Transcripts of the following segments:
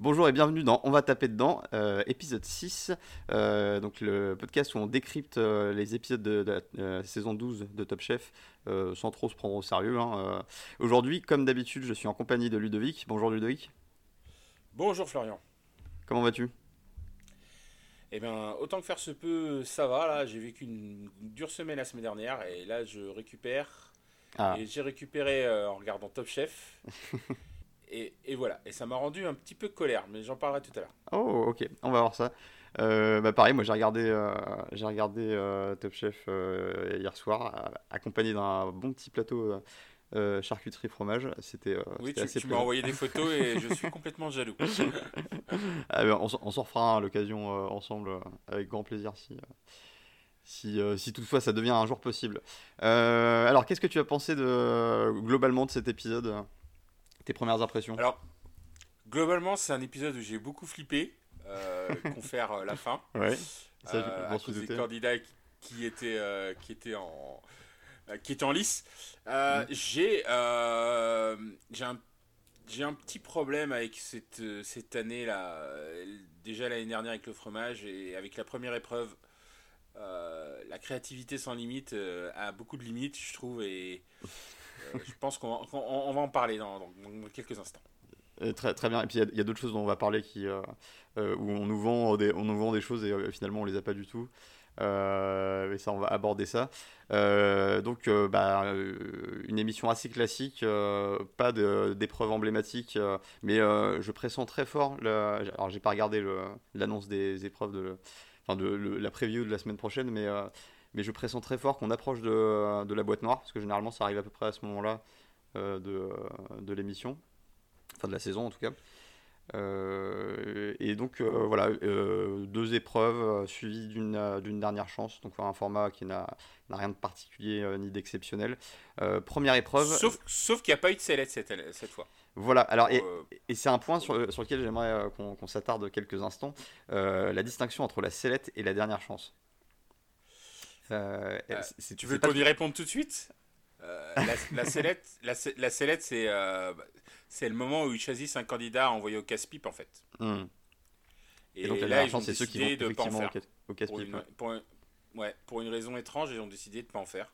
Bonjour et bienvenue dans On va taper dedans, euh, épisode 6, euh, donc le podcast où on décrypte euh, les épisodes de, de la saison 12 de Top Chef sans trop se prendre au sérieux. hein. Aujourd'hui, comme d'habitude, je suis en compagnie de Ludovic. Bonjour Ludovic, Bonjour Florian. comment vas-tu? Eh bien, autant que faire se peut, ça va. Là, j'ai vécu une dure semaine la semaine dernière et là, je récupère. Ah, Et j'ai récupéré en regardant Top Chef. et, et voilà. Et ça m'a rendu un petit peu colère, mais j'en parlerai tout à l'heure. oh ok, on va voir ça. Euh, bah pareil, moi j'ai regardé, euh, j'ai regardé euh, Top Chef hier soir, accompagné d'un bon petit plateau charcuterie fromage. C'était Oui, tu, assez tu m'as envoyé des photos et je suis complètement jaloux. Ah, on, on s'en refera à l'occasion ensemble avec grand plaisir si, si, si toutefois ça devient un jour possible. Alors qu'est-ce que tu as pensé de, globalement de cet épisode? Tes premières impressions? Alors, globalement, c'est un épisode où j'ai beaucoup flippé. Euh, confère euh, la fin. Ouais, ça, je Euh, à cause des candidats qui, qui étaient, euh, qui étaient en qui étaient en lice. Euh, Mm. J'ai euh, un j'ai un petit problème avec cette, cette année là. Déjà l'année dernière avec le fromage et avec la première épreuve, euh, la créativité sans limite a beaucoup de limites, je trouve, et je pense qu'on qu'on- on va en parler dans, quelques instants. Euh, très, très bien. Et puis il y a- d'autres choses dont on va parler qui, euh, euh, où on nous, vend des, on nous vend des choses et finalement on les a pas du tout. Euh, et ça, on va aborder ça. Donc, bah, une émission assez classique, pas d'épreuves emblématiques, mais je pressens très fort. Le, alors, j'ai pas regardé l'annonce des épreuves de, enfin de la preview de la semaine prochaine, mais, mais je pressens très fort qu'on approche de, de la boîte noire, parce que généralement ça arrive à peu près à ce moment-là euh, de, de l'émission enfin de la saison en tout cas. Euh, et donc euh, voilà, deux épreuves suivies d'une d'une dernière chance, donc un format qui n'a n'a rien de particulier ni d'exceptionnel. Première épreuve, Sauf, sauf qu'il n'y a pas eu de sellette cette, cette fois. voilà, alors et, et c'est un point sur, sur lequel j'aimerais qu'on qu'on s'attarde quelques instants, la distinction entre la sellette et la dernière chance. Euh, Euh, Tu veux qu'on y réponde tout de suite Euh, la, la sellette, la, la sellette, c'est euh, c'est le moment où ils choisissent un candidat à envoyer au casse-pipe en fait. Hmm. Et, Et, donc la là, ils ont c'est ceux qui vont décidé de pas en faire. au Pour casse-pipe. une, ouais. pour, un- ouais, pour une raison étrange, ils ont décidé de pas en faire.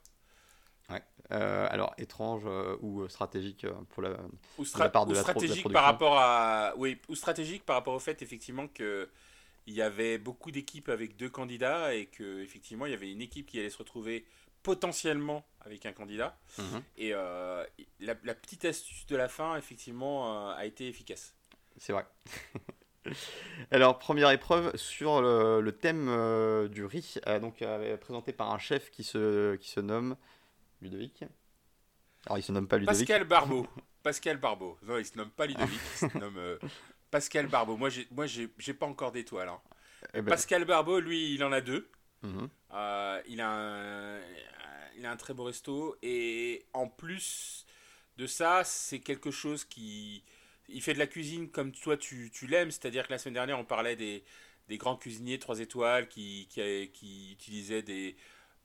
Euh, alors étrange euh, ou stratégique pour la, Ou, la part de ou la pro- de la stratégique production. par rapport à, oui, ou stratégique par rapport au fait effectivement que il y avait beaucoup d'équipes avec deux candidats et que effectivement il y avait une équipe qui allait se retrouver potentiellement avec un candidat. Mhm. Et euh, la, la petite astuce de la fin, effectivement, euh, a été efficace. C'est vrai. Alors, première épreuve sur le, le thème euh, du riz, donc présenté par un chef qui se, qui se nomme Ludovic. Alors, il se nomme pas Ludovic. Pascal Barbeau. Pascal Barbeau. Non, il se nomme pas Ludovic, il se nomme Pascal Barbeau. Moi, j'ai, moi, j'ai, j'ai pas encore d'étoile. hein. Eh ben, Pascal Barbeau, lui, il en a deux. mhm. Euh, il, a un, il a un très beau resto. Et en plus de ça, c'est quelque chose qui. Il fait de la cuisine comme toi tu, tu l'aimes. C'est-à-dire que la semaine dernière, on parlait des, des grands cuisiniers 3 étoiles qui, qui, qui utilisaient des,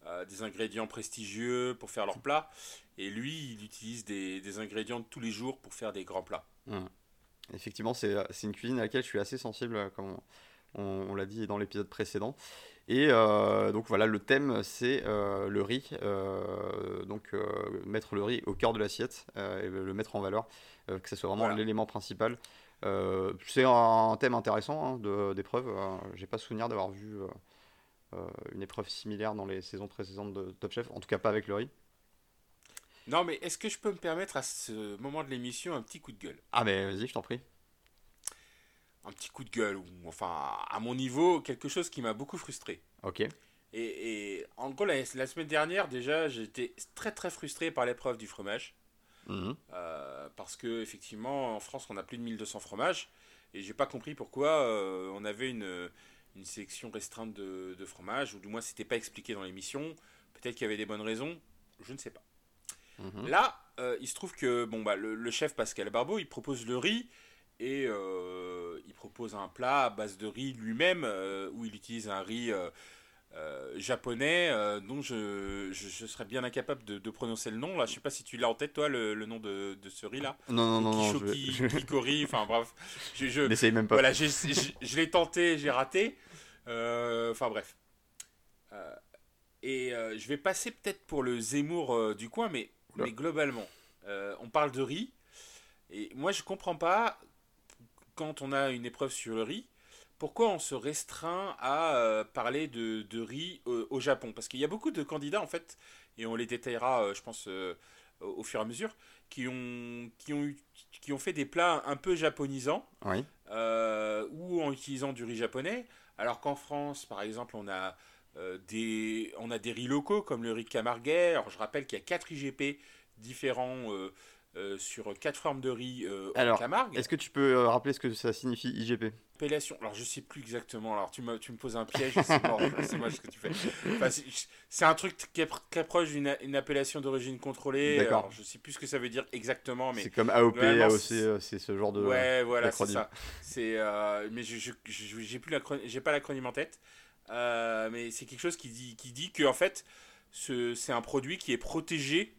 euh, des ingrédients prestigieux pour faire leurs plats. Et lui, il utilise des, des ingrédients de tous les jours pour faire des grands plats. Effectivement, c'est c'est une cuisine à laquelle je suis assez sensible, euh, comme on, on- on l'a dit dans l'épisode précédent. Et euh, donc voilà, le thème, c'est euh, le riz. euh, donc euh, mettre le riz au cœur de l'assiette euh, et le mettre en valeur, euh, que ce soit vraiment Voilà. l'élément principal. Euh, c'est un thème intéressant hein, d'épreuve. Euh, J'ai pas souvenir d'avoir vu euh, euh, une épreuve similaire dans les saisons précédentes de Top Chef, en tout cas pas avec le riz. Non, mais est-ce que je peux me permettre à ce moment de l'émission un petit coup de gueule? Ah, mais vas-y, je t'en prie. un petit coup de gueule, ou enfin, à mon niveau, quelque chose qui m'a beaucoup frustré. Ok. Et, et en gros, la, la semaine dernière, déjà, j'étais très très frustré par l'épreuve du fromage. Mhm. Euh, parce que, effectivement, en France, on a plus de 1200 fromages. Et j'ai pas compris pourquoi euh, on avait une, une sélection restreinte de, de fromages, ou du moins, c'était pas expliqué dans l'émission. Peut-être qu'il y avait des bonnes raisons, je ne sais pas. Mhm. Là, euh, il se trouve que bon, bah, le, le chef Pascal Barbeau, il propose le riz et euh, il propose un plat à base de riz lui-même euh, où il utilise un riz japonais dont je, je, serais bien incapable de, prononcer le nom. Là, je sais pas si tu l'as en tête, toi, le, nom de, de, ce riz là. Non, non, non, non. Kikori, enfin bref. Je, je n'essaye même pas. Voilà, je l'ai tenté, j'ai raté. Enfin bref. et je vais passer peut-être pour le Zemmour du coin, mais, mais globalement, on parle de riz. Et moi, je comprends pas quand on a une épreuve sur le riz, pourquoi on se restreint à euh, parler de, riz euh, au Japon? Parce qu'il y a beaucoup de candidats, en fait, et on les détaillera, euh, je pense, au fur et à mesure, qui ont, qui, ont qui ont fait des plats un peu japonisants, ou en utilisant du riz japonais, alors qu'en France, par exemple, on a, des, on a des riz locaux, comme le riz camarguais. Alors, je rappelle qu'il y a 4 IGP différents euh, sur quatre formes de riz euh, Alors, en Camargue. Est-ce que tu peux euh, rappeler ce que ça signifie IGP Appellation. Alors je sais plus exactement. Alors tu me, tu me poses un piège, c'est mort. c'est moi ce que tu fais. c'est un truc qui est très proche d'une une appellation d'origine contrôlée. D'accord. Je sais plus ce que ça veut dire exactement, mais c'est comme AOP, AOC, c'est ce genre de. Ouais, voilà, c'est ça. C'est mais je j'ai plus j'ai pas l'acronyme en tête. Mais c'est quelque chose qui dit qui dit que en fait c'est un produit qui est protégé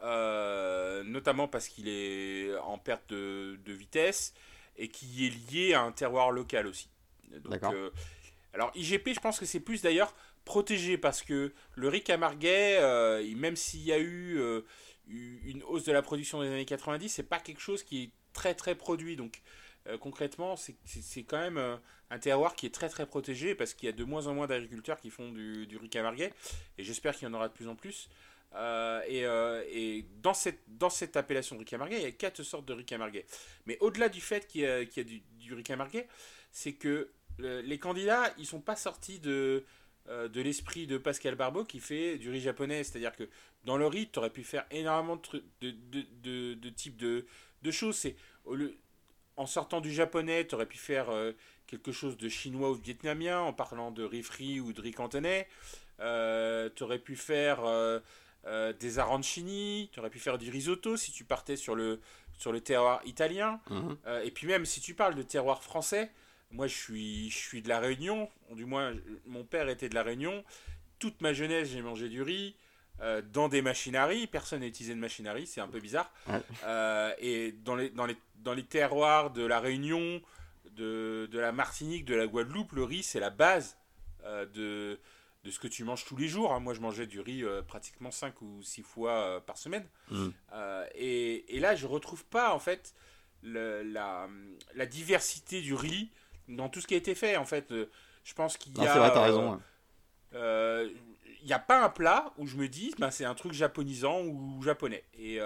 euh, notamment parce qu'il est en perte de, vitesse et qui est lié à un terroir local aussi. D'accord. Euh, alors IGP, je pense que c'est plus d'ailleurs protégé parce que le riz camarguais, euh, même s'il y a eu une hausse de la production les années 90, c'est pas quelque chose qui est très très produit. Donc concrètement, c'est quand même un terroir qui est très très protégé parce qu'il y a de moins en moins d'agriculteurs qui font du, du riz camarguais et j'espère qu'il y en aura de plus en plus. Euh, euh, et, dans, cette, dans cette appellation de riz il y a quatre sortes de riz Mais au-delà du fait qu'il y a, du, du riz c'est que euh, les candidats, ils sont pas sortis de, de l'esprit de Pascal Barbeau qui fait du riz japonais. C'est-à-dire que dans le riz, tu aurais pu faire énormément de, de, de, de, types de, de choses. C'est, en sortant du japonais, tu aurais pu faire quelque chose de chinois ou de vietnamien en parlant de riz frit ou de riz cantonais. tu aurais pu faire euh, des arancini, tu aurais pu faire du risotto si tu partais sur le, sur le terroir italien. Mhm. Euh, et puis même si tu parles de terroir français, moi je suis, je suis de la Réunion, du moins mon père était de la Réunion. Toute ma jeunesse j'ai mangé du riz. Euh, dans des riz, personne n'a utilisé de machine à riz, c'est un peu bizarre. et dans les, dans, les, dans les terroirs de la Réunion, de, de la Martinique, de la Guadeloupe, le riz c'est la base de, de ce que tu manges tous les jours. Hein. Moi, je mangeais du riz euh, pratiquement 5 ou 6 fois euh, par semaine. Mm. Euh, et, et, là, je retrouve pas, en fait, la, la, diversité du riz dans tout ce qui a été fait. En fait, je pense qu'il y a... C'est vrai, t'as raison. N'y a pas un plat où je me dis, ben, c'est un truc japonisant ou japonais. Et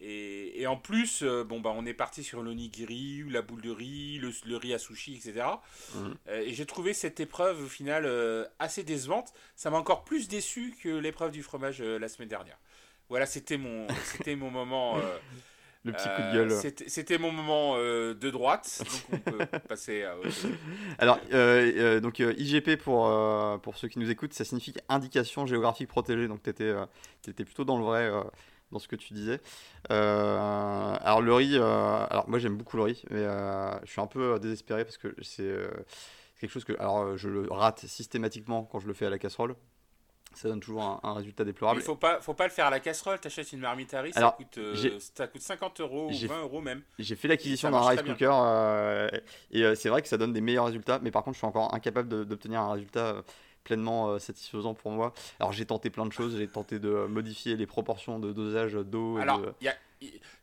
et, et, en plus, euh, bon, bah, on est parti sur l'onigiri, la boule de riz, le, le riz à sushi, etc. Mhm. Euh, et j'ai trouvé cette épreuve au final euh, assez décevante. Ça m'a encore plus déçu que l'épreuve du fromage la semaine dernière. Voilà, c'était mon, c'était mon moment. le petit coup de gueule. C'était mon moment de droite. Donc on peut passer à Alors, donc IGP pour, pour ceux qui nous écoutent, ça signifie indication géographique protégée. Donc tu étais, étais, plutôt dans le vrai dans ce que tu disais. Euh, alors le riz, euh, alors moi j'aime beaucoup le riz, mais euh, je suis un peu désespéré parce que c'est quelque chose que, alors je le rate systématiquement quand je le fais à la casserole. Ça donne toujours un, résultat déplorable. Il faut pas, faut pas le faire à la casserole. T'achètes une marmite à riz, ça, coûte, ça coûte 50 euros ou 20 euros même. J'ai fait l'acquisition d'un rice cooker et c'est vrai que ça donne des meilleurs résultats, mais par contre je suis encore incapable d'obtenir un résultat pleinement euh, satisfaisant pour moi. Alors j'ai tenté plein de choses, j'ai tenté de modifier les proportions de dosage d'eau. Alors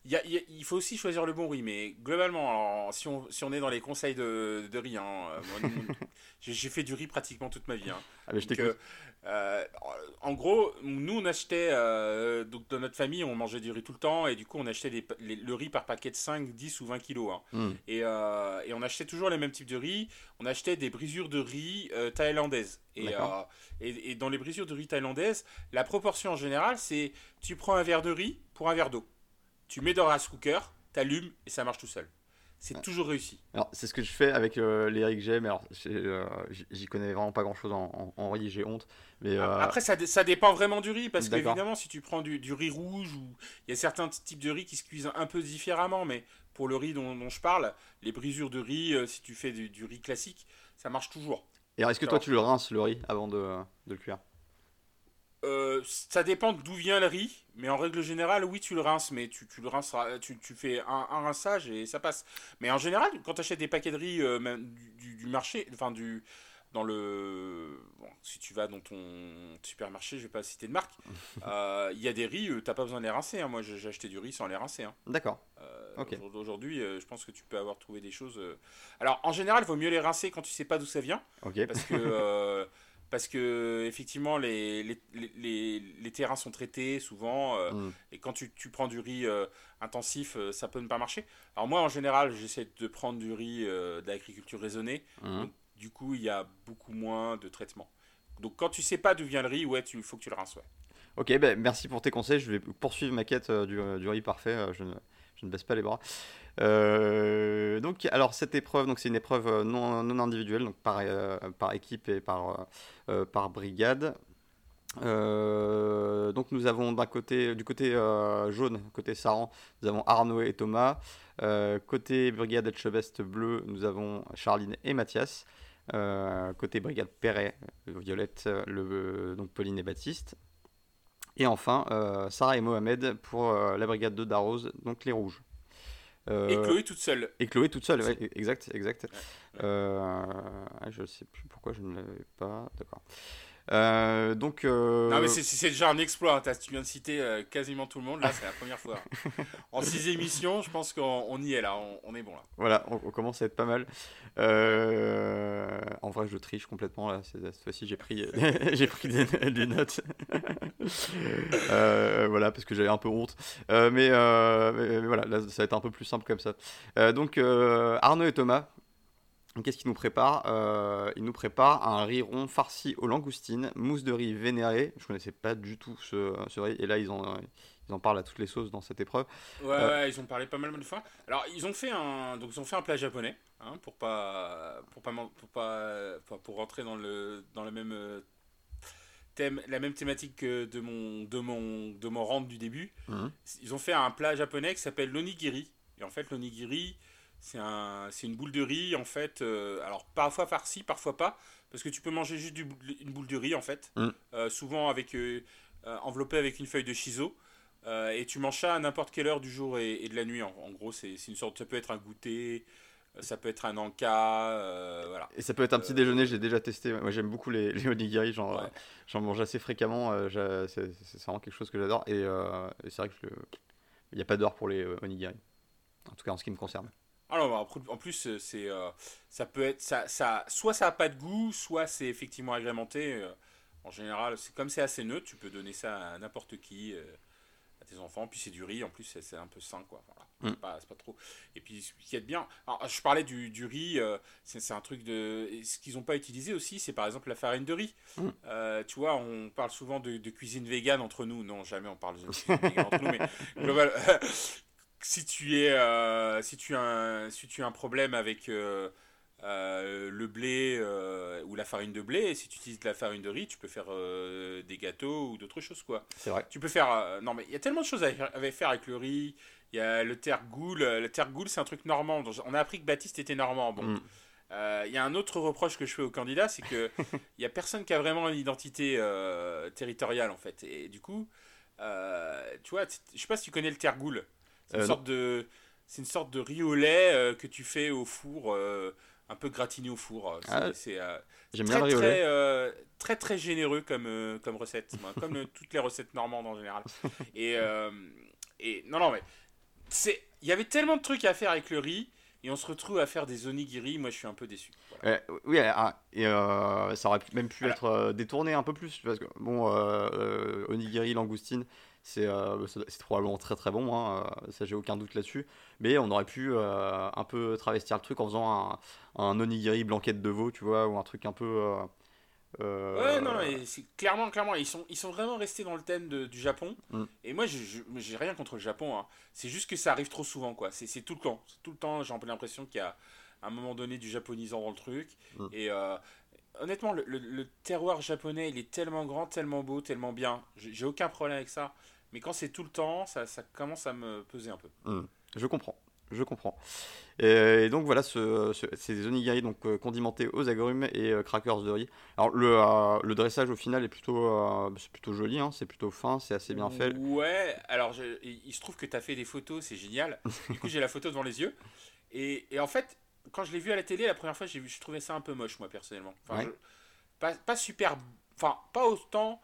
il faut aussi choisir le bon riz, mais globalement, si, on, si on est dans les conseils de, de riz, hein, euh, j'ai fait du riz pratiquement toute ma vie. Hein. Ah, mais je euh, en gros, nous on achetait, donc dans notre famille, on mangeait du riz tout le temps, et du coup on achetait le riz par paquet de 5, 10 ou 20 kilos. Hein. Hmm. Et, et, on achetait toujours les mêmes types de riz. On achetait des brisures de riz thaïlandaises. Et, et, et, dans les brisures de riz thaïlandaises, la proportion en général, c'est tu prends un verre de riz pour un verre d'eau. Tu mets dans un rice cooker, t'allumes et ça marche tout seul. C'est toujours réussi. Alors, c'est ce que je fais avec euh, les riz que j'ai, mais alors, euh, j'y connais vraiment pas grand chose en, riz, j'ai honte. Mais, euh, Après, ça, ça, dépend vraiment du riz, parce qu'évidemment, si tu prends du, du, riz rouge, ou il y a certains types de riz qui se cuisent un peu différemment, mais pour le riz dont, je parle, les brisures de riz, si tu fais du, du, riz classique, ça marche toujours. Et est-ce que toi, tu le rinces le riz avant de, de le cuire? Euh, ça dépend d'où vient le riz, mais en règle générale, oui, tu le rinces, mais tu, tu le rinces, tu, tu fais un, un, rinçage et ça passe. Mais en général, quand tu achètes des paquets de riz euh, du, du, marché, enfin du dans le bon, si tu vas dans ton supermarché, je vais pas citer de marque, euh, il y a des riz, t'as pas besoin de les rincer. Hein. Moi, j'ai acheté du riz sans les rincer. Hein. D'accord. Okay. Aujourd'hui, je pense que tu peux avoir trouvé des choses. Alors, en général, il vaut mieux les rincer quand tu sais pas d'où ça vient, okay. parce que parce que effectivement les, les, les, les, terrains sont traités souvent euh, mm. et quand tu, tu, prends du riz euh, intensif euh, ça peut ne pas marcher alors moi en général j'essaie de prendre du riz d'agriculture raisonnée mm. donc, du coup il y a beaucoup moins de traitement donc quand tu sais pas d'où vient le riz ouais il faut que tu le rinces ouais. ok ben, merci pour tes conseils je vais poursuivre ma quête du, du riz parfait je ne, je ne baisse pas les bras euh, donc, alors cette épreuve, donc c'est une épreuve euh, non, non individuelle, donc par, euh, par équipe et par, par brigade. Donc nous avons d'un côté, du côté jaune, côté Saran, nous avons Arnaud et Thomas. côté brigade Etchebest bleu, nous avons Charline et Mathias. côté brigade Perret, Violette, le, donc Pauline et Baptiste. Et enfin, Sarah et Mohamed pour la brigade de Darroze, donc les rouges. Euh, et Chloé toute seule. Et Chloé toute seule, ouais, exact, exact. Ouais. Euh, je sais plus pourquoi je ne l'avais pas. D'accord. Euh, donc. Euh... Non, mais c'est déjà un exploit. Hein. Tu viens de citer euh, quasiment tout le monde. Là, c'est la première fois. en six émissions, je pense qu'on y est là. On, on, est bon là. Voilà, on, on, commence à être pas mal. En vrai, je triche complètement là. Cette fois-ci, j'ai pris, j'ai pris des, des notes. Voilà, parce que j'avais un peu honte. Mais, mais, mais, voilà, là, ça va être un peu plus simple comme ça. donc, Arnaud et Thomas Qu'est-ce qu'il nous prépare euh, Il nous prépare un riz rond farci aux langoustines, mousse de riz vénérée. Je connaissais pas du tout ce, ce, riz. Et là, ils en, ils en parlent à toutes les sauces dans cette épreuve. Ouais, euh... ouais ils ont parlé pas mal de fois. Alors, ils ont fait un, donc ils ont fait un plat japonais hein, pour pas, pour pas, pour pas, pour rentrer dans le, dans le même euh, thème, la même thématique que de mon, de mon, de mon rente du début. Mmh. Ils ont fait un plat japonais qui s'appelle l'onigiri. Et en fait, l'onigiri c'est un, une boule de riz, en fait. Euh, alors, parfois farci, parfois pas. Parce que tu peux manger juste du, une boule de riz, en fait. Mm. Euh, souvent avec, euh, enveloppé avec une feuille de shiso. et tu manges ça à n'importe quelle heure du jour et, et de la nuit. En, en gros, c'est une sorte. Ça peut être un goûter. Ça peut être un encas, voilà. Et ça peut être un petit déjeuner, j'ai déjà testé. Moi j'aime beaucoup les, les onigiri, j'en ouais. mange assez fréquemment. c'est vraiment quelque chose que j'adore. Et, et c'est vrai qu'il n'y a pas d'heure pour les onigiri. En tout cas en ce qui me concerne. Alors, en plus, c'est, euh, ça peut être, ça, ça, soit ça n'a pas de goût, soit c'est effectivement agrémenté. Euh, en général, c'est comme c'est assez neutre, tu peux donner ça à n'importe qui, euh, à tes enfants. Puis c'est du riz, en plus, c'est, un peu sain, quoi. Voilà. Mm. C'est, pas, c'est pas trop. Et puis, ce qui est bien. Alors, je parlais du, du riz, c'est, c'est un truc de. Et ce qu'ils n'ont pas utilisé aussi, c'est par exemple la farine de riz. Mm. tu vois, on parle souvent de, de, cuisine végane entre nous. Non, jamais on parle de cuisine végane entre nous, mais global, si tu es euh, si tu as un, si tu as un problème avec euh, euh, le blé ou la farine de blé si tu utilises de la farine de riz tu peux faire des gâteaux ou d'autres choses quoi. C'est vrai. Tu peux faire non mais il y a tellement de choses à, à, faire avec le riz. Il y a le tergoul le tergoul c'est un truc normand. On a appris que Baptiste était normand bon. Mm. il y a un autre reproche que je fais aux candidats c'est que il y a personne qui a vraiment une identité territoriale en fait. Et du coup tu vois je sais pas si tu connais le tergoul c'est une, euh, sorte de, c'est une sorte de riz au lait euh, que tu fais au four, euh, un peu gratiné au four. C'est, ah, c'est, j'aime très, bien le riz au lait. Très, très, très généreux comme, comme recette, comme toutes les recettes normandes en général. Et, et non, non, mais c'est, il y avait tellement de trucs à faire avec le riz. Et on se retrouve à faire des onigiri, moi je suis un peu déçu. Voilà. Euh, oui, ah, et euh, ça aurait même pu voilà. être euh, détourné un peu plus. Parce que, bon, onigiri, langoustine, c'est probablement très très bon, hein, ça j'ai aucun doute là-dessus. Mais on aurait pu un peu travestir le truc en faisant un, un, onigiri blanquette de veau, tu vois, ou un truc un peu. Euh... Ouais, non, mais c'est clairement, clairement, ils sont, ils sont vraiment restés dans le thème de, du Japon. Mm. Et moi, j'ai rien contre le Japon. Hein. C'est juste que ça arrive trop souvent, quoi. C'est tout le temps. Tout le temps, j'ai un peu l'impression qu'il y a à un moment donné du japonisant dans le truc. Mm. Et euh, honnêtement, le, le, le, terroir japonais, il est tellement grand, tellement beau, tellement bien. J'ai aucun problème avec ça. Mais quand c'est tout le temps, ça, ça, commence à me peser un peu. Mm. Je comprends. je comprends. Et, donc voilà, ce, c'est des onigiri donc euh, condimentés aux agrumes et euh, crackers de riz. Alors le, euh, le dressage au final est plutôt, c'est plutôt joli, hein, c'est plutôt fin, c'est assez bien fait. Ouais, alors il se trouve que tu as fait des photos, c'est génial. du coup j'ai la photo devant les yeux. Et, et, en fait, quand je l'ai vu à la télé la première fois, j'ai vu, je trouvais ça un peu moche moi personnellement. Enfin, pas, pas, super, enfin pas autant.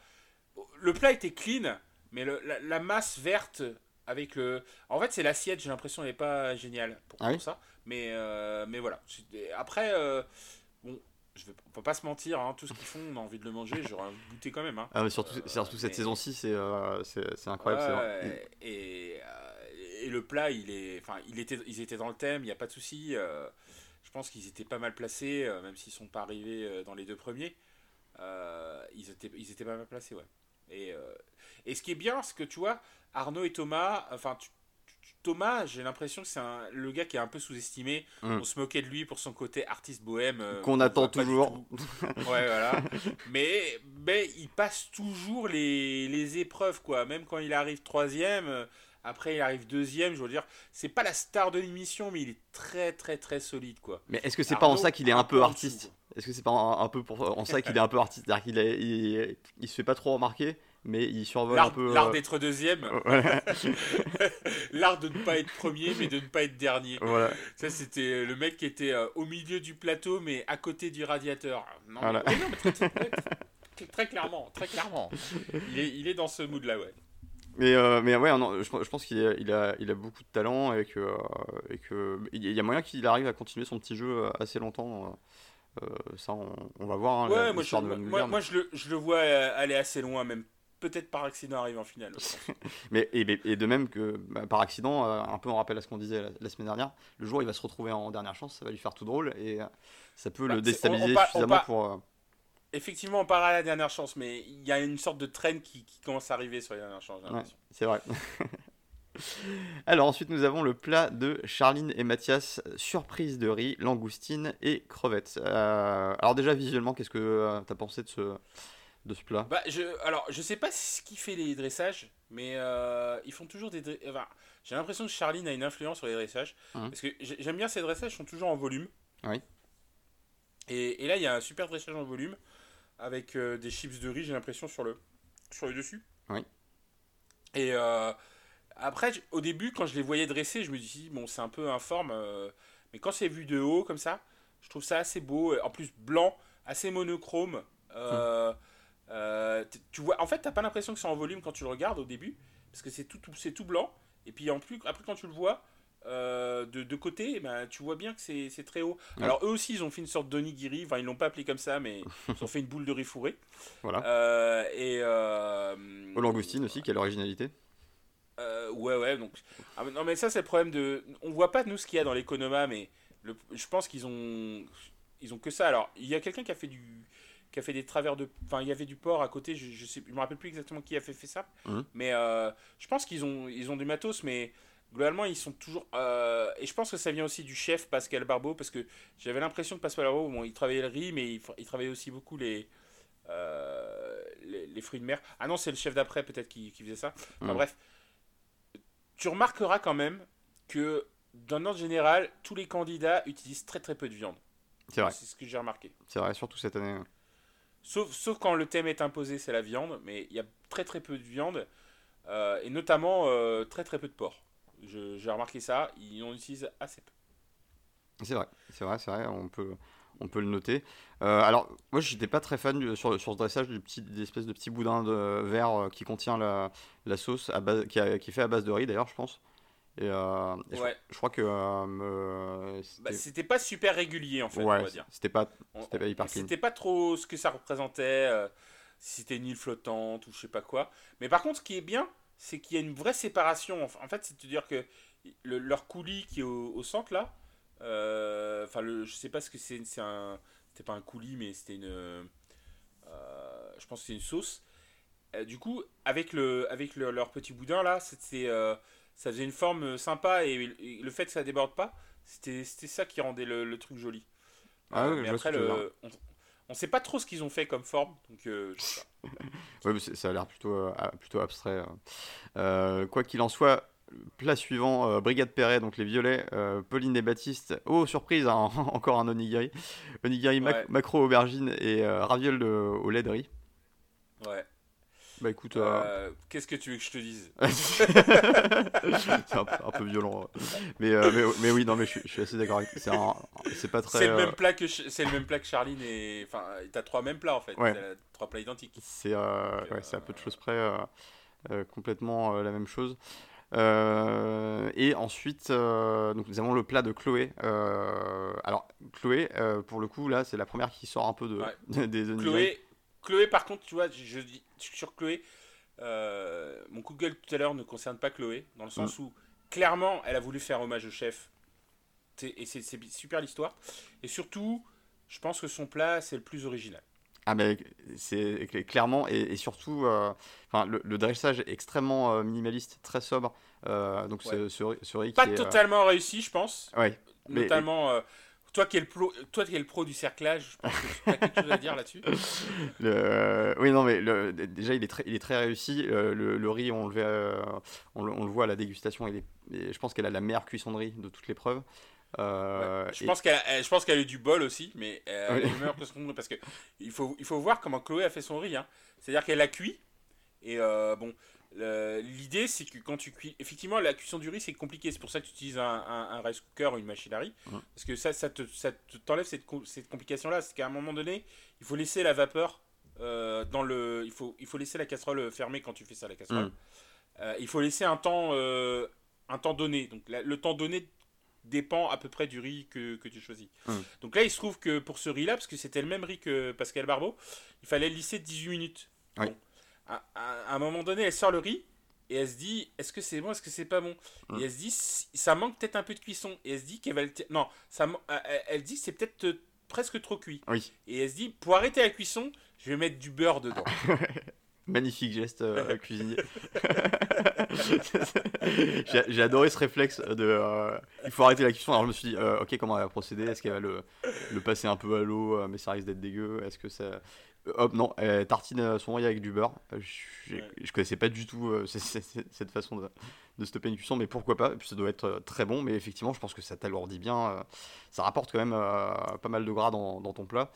Le plat était clean, mais le, la, masse verte avec le. En fait, c'est l'assiette, j'ai l'impression, n'est pas géniale pour, ah ça. Mais, euh, mais voilà. Après, euh, bon, je vais, on peut pas se mentir, hein, tout ce qu'ils font, on a envie de le manger, j'aurais goûté quand même. Hein. Ah, mais surtout, euh, surtout cette saison-ci, c'est c'est incroyable. et, et, le plat, il est, enfin, il était, ils étaient dans le thème, il n'y a pas de souci. je pense qu'ils étaient pas mal placés, même s'ils sont pas arrivés dans les deux premiers. ils, étaient, ils étaient pas mal placés, ouais. Et, et ce qui est bien, c'est que tu vois, Arnaud et Thomas, enfin, Thomas, j'ai l'impression que c'est le gars qui est un peu sous-estimé. Mm. On se moquait de lui pour son côté artiste bohème. Euh, Qu'on attend toujours. ouais, voilà. mais, mais il passe toujours les, les, épreuves, quoi. Même quand il arrive troisième, euh, après il arrive deuxième, je veux dire, c'est pas la star de l'émission, mais il est très, très, très solide, quoi. Mais est-ce que c'est pas en ça qu'il est un peu artiste Est-ce que c'est pas un, peu pour, en ça qu'il est un peu artiste C'est-à-dire qu'il il, il se fait pas trop remarquer mais il survole un peu. L'art euh, d'être deuxième. l'art de ne pas être premier, mais de ne pas être dernier. Voilà. Ça, c'était le mec qui était euh, au milieu du plateau, mais à côté du radiateur. Non, non mais très, clairement, très clairement. Il est, il est dans ce mood-là, ouais. Mais, euh, mais ouais, non, je, je pense qu'il a, il a, il a beaucoup de talent et que, et que il y a moyen qu'il arrive à continuer son petit jeu assez longtemps. ça, on, va voir. Hein, ouais, moi, je, moi, moi je, le, je le vois aller assez loin, même peut-être par accident arrive en finale. mais et, et, de même que bah, par accident, euh, un peu en rappel à ce qu'on disait la, semaine dernière, le jour où il va se retrouver en dernière chance, ça va lui faire tout drôle et euh, ça peut bah, le déstabiliser suffisamment pour. Euh, Effectivement, on part à la dernière chance, mais il y a une sorte de traîne qui, commence à arriver sur les dernières chances. c'est vrai. Alors ensuite nous avons le plat de Charline et Mathias, surprise de riz, langoustine et crevettes. alors déjà visuellement, qu'est-ce que tu as pensé de ce, de ce plat? Bah, je, Alors, je sais pas ce qui fait les dressages, mais euh, ils font toujours des. Enfin, j'ai l'impression que Charline a une influence sur les dressages. Mmh. Parce que j'aime bien ces dressages, ils sont toujours en volume. Oui. Et, et là, il y a un super dressage en volume avec euh, des chips de riz, j'ai l'impression, sur le, sur le dessus. Oui. Et euh, après, au début, quand je les voyais dresser, je me dis, bon, c'est un peu informe. mais quand c'est vu de haut, comme ça, je trouve ça assez beau. En plus, blanc, assez monochrome. Mmh. Euh, tu vois, en fait, t'as pas l'impression que c'est en volume quand tu le regardes au début, parce que c'est tout, c'est tout blanc. Et puis en plus, après quand tu le vois euh, de, de, côté, ben, tu vois bien que c'est très haut. Alors eux aussi, ils ont fait une sorte d'onigiri. Enfin, ils l'ont pas appelé comme ça, mais ils ont fait une boule de riz fourré. Voilà. Euh, et au langoustine aussi, quelle originalité. ouais, ouais. Donc, ah, non, mais ça, c'est le problème de. On voit pas nous ce qu'il y a dans l'économa, mais le... je pense qu'ils ont, ils ont que ça. Alors, il y a quelqu'un qui a fait du qui a fait des travers de. Enfin, il y avait du porc à côté, je, je, sais, je me rappelle plus exactement qui a fait, fait ça. Mmh. Mais euh, je pense qu'ils ont, ils ont du matos, mais globalement, ils sont toujours. Euh, et je pense que ça vient aussi du chef Pascal Barbeau, parce que j'avais l'impression que Pascal Barbeau, bon, il travaillait le riz, mais il, il travaillait aussi beaucoup les, euh, les, fruits de mer. Ah non, c'est le chef d'après, peut-être, qui, qui, faisait ça. Enfin, mmh. bref. Tu remarqueras quand même que, dans ordre général, tous les candidats utilisent très très peu de viande. C'est vrai. C'est ce que j'ai remarqué. C'est vrai, surtout cette année. Sauf, sauf quand le thème est imposé, c'est la viande, mais il y a très très peu de viande, euh, et notamment très très peu de porc. J'ai remarqué ça, ils en utilisent assez peu. C'est vrai, c'est vrai, c'est vrai, on peut, on peut le noter. Euh, alors, moi, j'étais pas très fan sur, sur ce dressage du petit, d'espèce de petit boudin de verre qui contient la, la sauce à base, qui, qui est fait à base de riz, d'ailleurs, je pense. Et, euh, je, crois que. Euh, bah, c'était pas super régulier en fait, on va dire. C'était pas, pas hyper C'était pas trop ce que ça représentait, euh, si c'était une île flottante ou je sais pas quoi. Mais par contre, ce qui est bien, c'est qu'il y a une vraie séparation. En fait, c'est-à-dire que leur coulis qui est au, centre là, enfin, je sais pas ce que c'est. C'est un. C'était pas un coulis, mais c'était une. je pense que c'est une sauce. du coup, avec, le, avec leur petit boudin là, c'est ça faisait une forme euh, sympa et, le fait que ça déborde pas, c'était ça qui rendait le, truc joli. Ah euh, mais après, le, on, on sait pas trop ce qu'ils ont fait comme forme, donc euh, ouais, ça a l'air plutôt, plutôt abstrait. quoi qu'il en soit, plat suivant, Brigade Perret, donc les violets, Pauline et Baptiste. Oh, surprise, hein, encore un onigiri. Onigiri macro aubergine et ravioles au lait de riz. Ouais. Bah écoute. Euh, qu'est-ce que tu veux que je te dise C'est un, peu violent. Mais, euh, mais, mais, oui, non, mais je, suis assez d'accord avec C'est pas très. C'est le, même plat que, c'est le même plat que Charline et. Enfin, t'as trois mêmes plats en fait. Ouais. trois plats identiques. C'est euh, ouais, c'est à peu de choses près complètement la même chose. et ensuite, donc nous avons le plat de Chloé. alors, Chloé, pour le coup, là, c'est la première qui sort un peu de, des Chloé, Chloé, par contre, tu vois, je, dis sur Chloé, euh, mon coup de gueule tout à l'heure ne concerne pas Chloé, dans le sens mm. où clairement, elle a voulu faire hommage au chef. Et c'est super l'histoire. Et surtout, je pense que son plat, c'est le plus original. Ah mais c'est clairement et, surtout euh, le, dressage est extrêmement euh, minimaliste, très sobre. donc ce, ce, pas totalement réussi, je pense. Ouais. Notamment toi qui es le pro, toi qui es le pro du cerclage, je pense que tu as quelque chose à dire là-dessus. Oui, non, mais le... déjà, il est très, il est très réussi. Euh, le, riz, on le, voit, euh, on, le, voit à la dégustation. Il est... Je pense qu'elle a la meilleure cuisson de riz de toutes les preuves. Euh, je, pense qu'elle je pense qu'elle a eu du bol aussi, mais elle est meilleure que parce que il faut, il faut voir comment Chloé a fait son riz. Hein. C'est-à-dire qu'elle l'a cuit. Et bon, L'idée, c'est que quand tu cuis, effectivement, la cuisson du riz, c'est compliqué. C'est pour ça que tu utilises un, rice cooker ou une machine à riz. Parce que ça, ça te, ça t'enlève cette, cette complication-là. C'est qu'à un moment donné, il faut laisser la vapeur euh, dans le. Il faut, il faut laisser la casserole fermée quand tu fais ça, la casserole. Euh, il faut laisser un temps, euh, un temps donné. Donc, le temps donné dépend à peu près du riz que, que tu choisis. Donc là, il se trouve que pour ce riz-là, parce que c'était le même riz que Pascal Barbeau, il fallait lisser 18 minutes à, un moment donné, elle sort le riz et elle se dit est-ce que c'est bon, est-ce que c'est pas bon Et hum. elle se dit ça manque peut-être un peu de cuisson. Et elle se dit qu'elle va le. Non, ça, elle, dit c'est peut-être euh, presque trop cuit. Oui. Et elle se dit pour arrêter la cuisson, je vais mettre du beurre dedans. Magnifique geste euh, cuisinier. J'ai adoré ce réflexe de euh, il faut arrêter la cuisson. Alors je me suis dit ok comment elle va procéder? Est-ce qu'elle va le, le, passer un peu à l'eau? Mais ça risque d'être dégueu Est-ce que ça euh, hop, non, tartine euh, son riz avec du beurre. Euh, je, je connaissais pas du tout cette façon de, stopper une cuisson, mais pourquoi pas. Puis ça doit être très bon, mais effectivement, je pense que ça t'alourdit bien. ça rapporte quand même pas mal de gras dans, ton plat.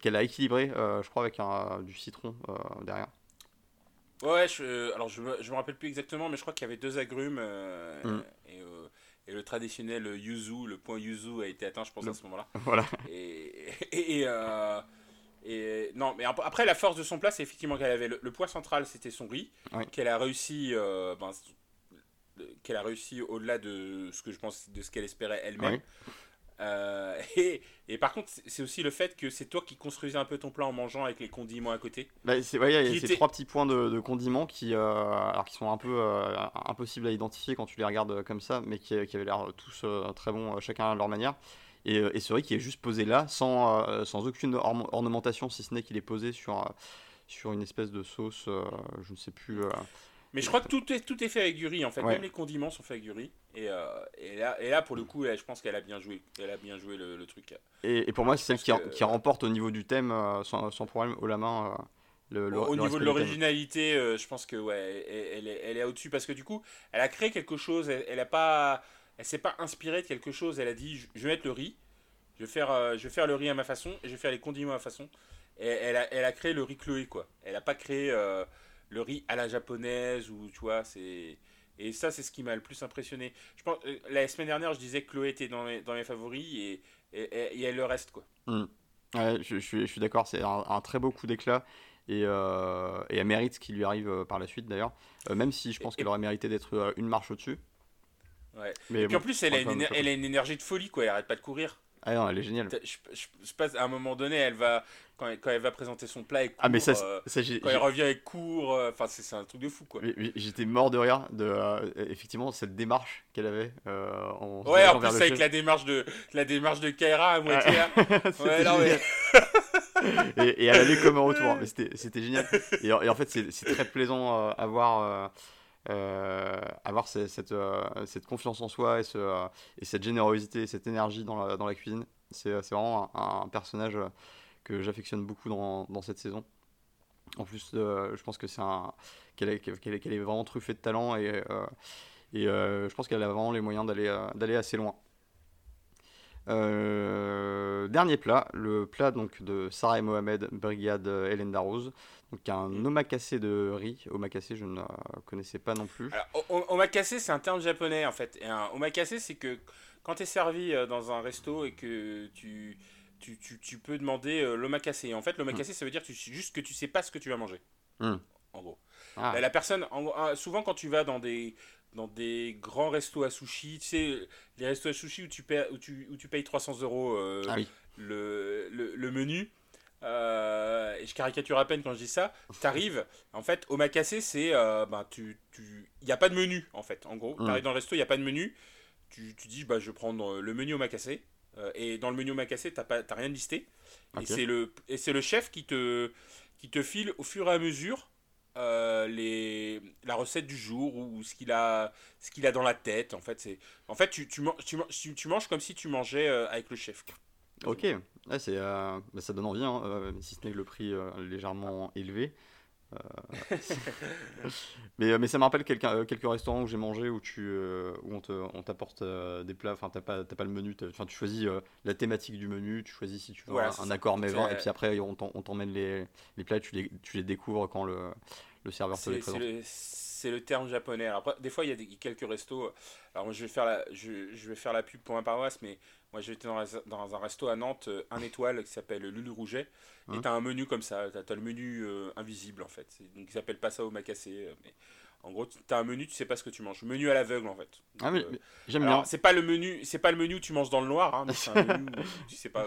Qu'elle a équilibré, je crois, avec un, du citron derrière. Ouais, alors je me, je me rappelle plus exactement, mais je crois qu'il y avait deux agrumes. Mm. Et et le traditionnel yuzu, le point yuzu a été atteint, je pense, à ce moment-là. Voilà. Et, et, euh, et, non, mais après, la force de son plat, c'est effectivement qu'elle avait le, poids central, c'était son riz, qu'elle a réussi, euh, ben, qu'elle a réussi au-delà de ce que je pense, de ce qu'elle espérait elle-même. Euh, et, et, par contre, c'est aussi le fait que c'est toi qui construisais un peu ton plat en mangeant avec les condiments à côté. Bah, c'est, il y a ces trois petits points de, condiments qui, euh, alors, qui sont un peu euh, impossibles à identifier quand tu les regardes comme ça, mais qui, qui avaient l'air tous très bons, chacun à leur manière. Et, et c'est vrai qu'il est juste posé là, sans, sans aucune ornementation, si ce n'est qu'il est posé sur, sur une espèce de sauce, je ne sais plus. Mais je crois que tout est, tout est fait avec du riz en fait, même les condiments sont faits avec du riz. Et, euh, et, là, et là, pour le coup, je pense qu'elle a bien joué, elle a bien joué le, truc. Et, et, pour moi, c'est celle qui, qui, remporte au niveau du thème euh, sans, sans, problème haut la main. Euh, le, le, au niveau de l'originalité, je pense que ouais, elle, est, elle est au-dessus parce que du coup, elle a créé quelque chose. Elle, a pas, elle s'est pas inspirée de quelque chose. Elle a dit, je, vais mettre le riz, je vais faire, je vais faire le riz à ma façon et je vais faire les condiments à ma façon. Et elle a, elle a créé le riz Chloé quoi. Elle a pas créé le riz à la japonaise ou tu vois c'est et ça c'est ce qui m'a le plus impressionné. Je pense euh, la semaine dernière je disais que Chloé était dans mes, dans mes favoris et, et, elle le reste quoi. Ouais, je, suis, je suis d'accord c'est un, très beau coup d'éclat et, euh, et, elle mérite ce qui lui arrive euh, par la suite d'ailleurs. Même si je pense qu'elle aurait mérité d'être une marche au-dessus. Ouais. Mais et puis en plus elle a, une, elle a une énergie de folie quoi elle arrête pas de courir. Ah non, elle est géniale. Je, passe, à un moment donné, elle va, quand, elle, quand elle va présenter son plat, et ah, mais ça, euh, quand elle revient avec court, euh, enfin, c'est un truc de fou, quoi. J'étais mort de rire de, euh, effectivement, cette démarche qu'elle avait. en ouais, en plus, avec la démarche, de, la démarche de Kaira à moitié. ouais, non, mais... et, elle allait comme un retour, mais c'était génial. Et, et, en fait, c'est très plaisant à voir euh, avoir cette, euh, cette, confiance en soi et, ce, euh, et cette générosité, cette énergie dans la, dans la cuisine. C'est vraiment un, personnage que j'affectionne beaucoup dans, dans, cette saison. En plus, je pense que c'est un qu'elle est, qu'elle est, vraiment truffée de talent et, et je pense qu'elle a vraiment les moyens d'aller d'aller assez loin. dernier plat, le plat donc de Sarah et Mohamed, Brigade Hélène Darroze. Donc un mm. omakase de riz. Omakase, je ne connaissais pas non plus. Alors, omakase, c'est un terme japonais en fait. Et un omakase, c'est que quand tu es servi dans un resto et que tu tu, tu, tu, peux demander euh, l'omakase. En fait, l'omakase, mm. ça veut dire tu, juste que tu sais pas ce que tu vas manger. Mm. En gros. Ah. La, personne, ah, souvent quand tu vas dans des, dans des grands restos à sushi, tu sais, les restos à sushi où tu payes, où tu, où tu payes 300 euros euh, ah le, le, le, menu. Euh, et je caricature à peine quand je dis ça. T'arrives, en fait, omakase, c'est. ben, tu, tu... Il n'y a pas de menu, en fait. En gros, tu arrives mm. dans le resto, il n'y a pas de menu. Tu, tu dis, bah, je vais prendre le menu omakase. Euh, et dans le menu Omakase, tu n'as rien listé. Et c'est le, le chef qui te, qui te file au fur et à mesure euh, les, la recette du jour ou ce qu'il a, ce qu'il a dans la tête. En fait, c'est, en fait tu, tu, tu, tu, manges comme si tu mangeais euh, avec le chef. Ok, c'est, bah, ça donne envie, hein, si ce n'est que le prix légèrement élevé. Euh, mais, euh, mais ça me rappelle quelques, quelques restaurants où j'ai mangé où, tu, euh, où on t'apporte des plats, enfin t'as pas, pas le menu, enfin tu choisis la thématique du menu, tu choisis si tu veux un, accord mais et puis après on t'emmène les, les plats, tu les, tu les découvres quand le, le serveur te les présente. C'est le, terme japonais. après, des fois il y a des, quelques restos, alors je vais, faire la, je, je vais faire la pub pour ma paroisse, mais moi, j'étais dans, dans un resto à Nantes, euh, un étoile, qui s'appelle Lulu Rouget. Et hein tu as un menu comme ça. Tu as, le menu euh, invisible, en fait. Donc, il s'appelle pas ça au macassé. Euh, mais en gros, tu as un menu, tu sais pas ce que tu manges. Menu à l'aveugle, en fait. ah, mais, j'aime bien. C'est pas le menu, c'est pas le menu où tu manges dans le noir, hein, mais c'est un menu où tu sais pas.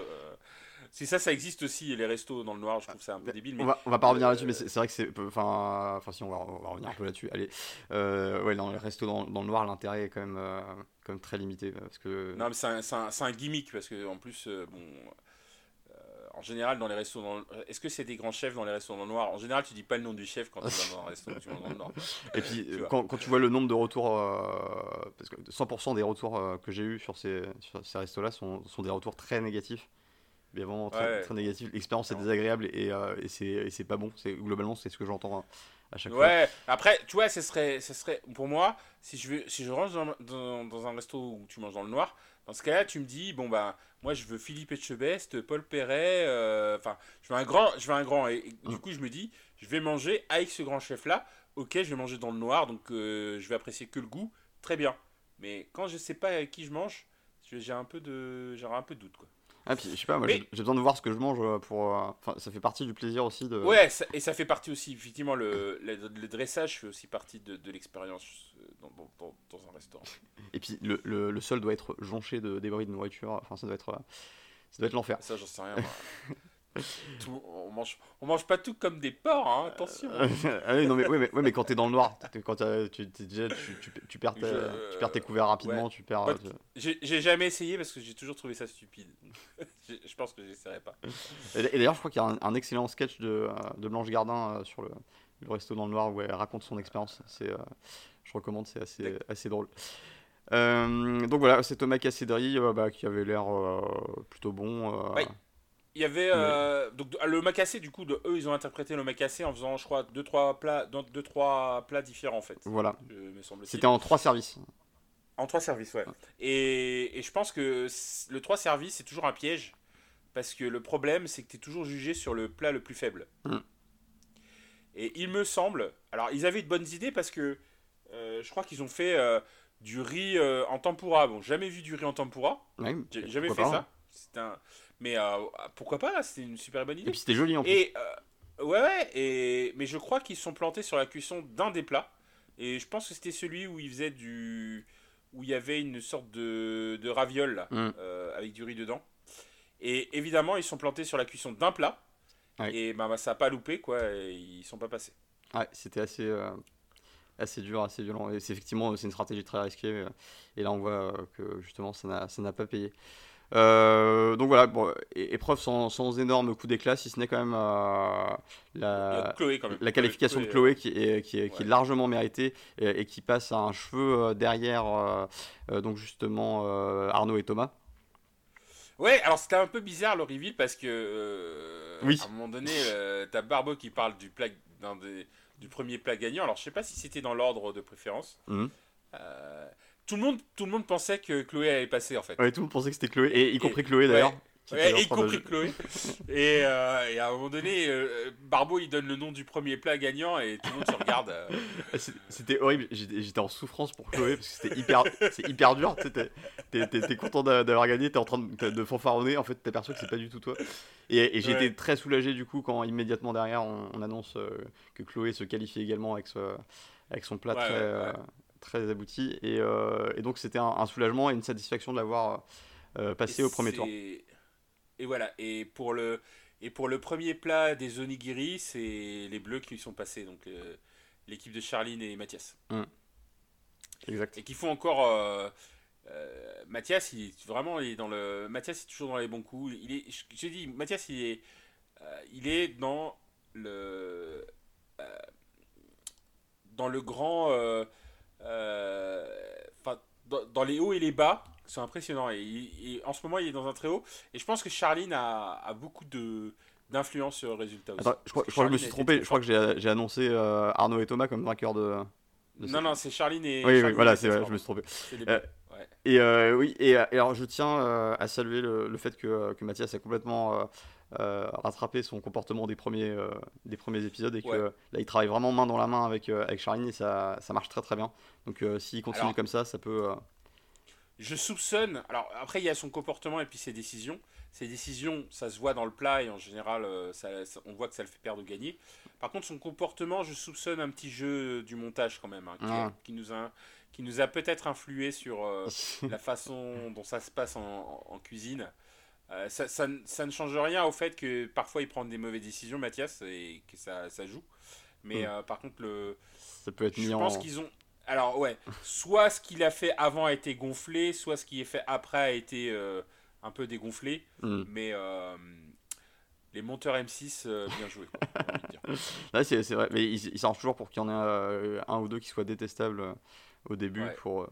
Si ça, ça existe aussi, les restos dans le noir, je trouve ça un peu débile. Mais... On, va, on va pas revenir là-dessus, mais c'est vrai que c'est. Enfin, enfin, si, on va, on va revenir un peu là-dessus. Allez. ouais, dans les restos dans, dans le noir, l'intérêt est quand même comme très limité. Parce que... Non, mais c'est un, un, un, gimmick, parce que en plus, euh, bon, euh, en général, dans les restos, dans... est-ce que c'est des grands chefs dans les restos dans le noir? En général, tu dis pas le nom du chef quand tu vas dans un resto tu vas dans le noir. Et puis, quand, quand, tu vois le nombre de retours, euh, parce que 100% des retours que j'ai eu sur ces, sur ces restos-là sont, sont, des retours très négatifs. Mais vraiment très, très négatifs. L'expérience est désagréable et, et c'est pas bon. Globalement, c'est ce que j'entends. Hein ouais, après, tu vois, ce serait, ce serait, pour moi, si je, veux, si je range dans, dans, un resto où tu manges dans le noir, dans ce cas-là, tu me dis, bon, bah, moi, je veux Philippe Etchebest, Paul Perret, euh, enfin, je veux un grand, je veux un grand, et, du coup, je me dis, je vais manger avec ce grand chef-là, ok, je vais manger dans le noir, donc euh, je vais apprécier que le goût, très bien. Mais quand je sais pas avec qui je mange, j'ai un peu de, j'aurai un peu de doute, quoi. Ah, puis je sais pas, moi j'ai besoin de voir ce que je mange euh, pour. Euh, enfin, ça fait partie du plaisir aussi de. Ouais, et ça fait partie aussi, effectivement, le, le, dressage fait aussi partie de, de l'expérience euh, dans, dans, dans, un restaurant. Et puis le, le, sol doit être jonché de débris de nourriture, enfin, ça doit être. Ça doit être l'enfer. Ça, j'en sais rien. on mange, on mange pas tout comme des porcs, hein, attention. ah oui, non, mais, ouais, mais, mais quand t'es dans le noir, quand tu, déjà, tu, tu, perds tu perds tes couverts rapidement, tu perds. J'ai jamais essayé parce que j'ai toujours trouvé ça stupide. je pense que j'essaierai pas. Et, d'ailleurs, je crois qu'il y a un, excellent sketch de, euh, de Blanche Gardin euh, sur le, le, resto dans le noir où elle raconte son expérience. C'est, euh, je recommande, c'est assez, assez drôle. donc voilà, c'est Thomas Cassédry bah, qui avait l'air plutôt bon. Oui. Il y avait euh, donc le macassé du coup de eux ils ont interprété le macassé en faisant je crois deux trois plats deux trois plats différents en fait. Voilà. C'était en trois services. En trois services ouais. Et, et, je pense que le trois services c'est toujours un piège parce que le problème c'est que tu es toujours jugé sur le plat le plus faible. Mm. Et il me semble alors ils avaient de bonnes idées parce que euh, je crois qu'ils ont fait euh, du riz en tempura. Bon jamais vu du riz en tempura. J'ai jamais fait ça. Hein. C'est un mais euh, pourquoi pas C'était une super bonne idée. Et puis c'était joli en plus. Et, euh, ouais, ouais. Et, mais je crois qu'ils sont plantés sur la cuisson d'un des plats. Et je pense que c'était celui où ils faisaient du. où il y avait une sorte de, de raviole là, mm. euh, avec du riz dedans. Et évidemment, ils sont plantés sur la cuisson d'un plat. Et bah, bah, ça n'a pas loupé, quoi. Et ils sont pas passés. Ouais, c'était assez assez dur, assez violent. Et c'est effectivement c'est une stratégie très risquée. Et là, on voit que justement, ça n'a pas payé. Euh, donc voilà, bon, épreuve sans, sans énorme coup d'éclat, si ce n'est quand même euh, la, la qualification de Chloé qui est, qui est, qui est largement méritée et, qui passe à un cheveu euh, derrière donc justement Arnaud et Thomas. Ouais, alors c'était un peu bizarre le reveal parce que euh, Oui. à un moment donné, euh, t'as Barbeau qui parle du plat, d'un des- du premier plat gagnant. Alors je sais pas si c'était dans l'ordre de préférence. Mhm. Tout le monde, tout le monde pensait que Chloé allait passer en fait. Ouais, tout le monde pensait que c'était Chloé, et y Et- compris Chloé d'ailleurs. ouais. y de- compris Chloé. et, euh, et à un moment donné, euh, Barbeau il donne le nom du premier plat gagnant et tout le monde se regarde. euh. Ah, C'était horrible, j'étais en souffrance pour Chloé parce que c'était hyper, c'est hyper dur. T'es content d'a- d'avoir gagné, t'es en train de, de fanfaronner, en fait perçu que c'est pas du tout toi. Et, et j'ai Ouais. été très soulagé du coup quand immédiatement derrière on, on annonce euh, que Chloé se qualifie également avec, ce- avec son plat très, très abouti. Et, euh, et donc c'était un, un soulagement et une satisfaction de l'avoir euh, passé Et au premier tour. Et voilà. Et pour le et pour le premier plat des onigiri, c'est les bleus qui y sont passés, donc euh, l'équipe de Charline et Mathias. Exact. Et qui font encore. euh, euh, Mathias, il est vraiment il est dans le. Mathias est toujours dans les bons coups. Il est. J'ai dit, Mathias, il est. euh, il est dans le. euh, dans le grand. Euh, dans, dans les hauts et les bas. C'est impressionnant. Et, il- il- en ce moment, il est dans un très haut. Et je pense que Charline a, a beaucoup de d'influence sur le résultat aussi. Attends, je crois, Parce je crois que je me suis trompé, je crois que j'ai annoncé euh, Arnaud et Thomas comme vainqueurs de. de Non, non, c'est Charline et. Oui, oui, voilà, et c'est Mathias, je me suis trompé. Euh. Ouais. Et euh, oui, et, et alors je tiens à saluer le, le fait que, que Mathias a complètement euh, euh, rattrapé son comportement des premiers, euh, des premiers épisodes et que Ouais. là il travaille vraiment main dans la main avec, euh, avec Charline et ça, ça marche très très bien. Donc euh, s'il continue Alors- comme ça, ça peut. euh, Je soupçonne. Alors après, il y a son comportement et puis ses décisions. Ses décisions, ça se voit dans le plat et en général, euh, ça- ça- on voit que ça le fait perdre ou gagner. Par contre, son comportement, je soupçonne un petit jeu du montage quand même, hein, qui, Ah. qui nous a, qui nous a peut-être influé sur euh, la façon dont ça se passe en cuisine. Euh, ça, ça ne- ça ne change rien au fait que parfois il prend des mauvaises décisions, Mathias, et que ça, ça joue. Mais Mm. euh, par contre, le, ça peut être je en. pense qu'ils ont. Alors, ouais, soit ce qu'il a fait avant a été gonflé, soit ce qui est fait après a été euh, un peu dégonflé. Hmm. Mais les monteurs M6, euh, bien joué. c'est vrai, mais il, il s'arrange toujours pour qu'il y en ait un ou deux qui soient détestables au début Ouais. pour,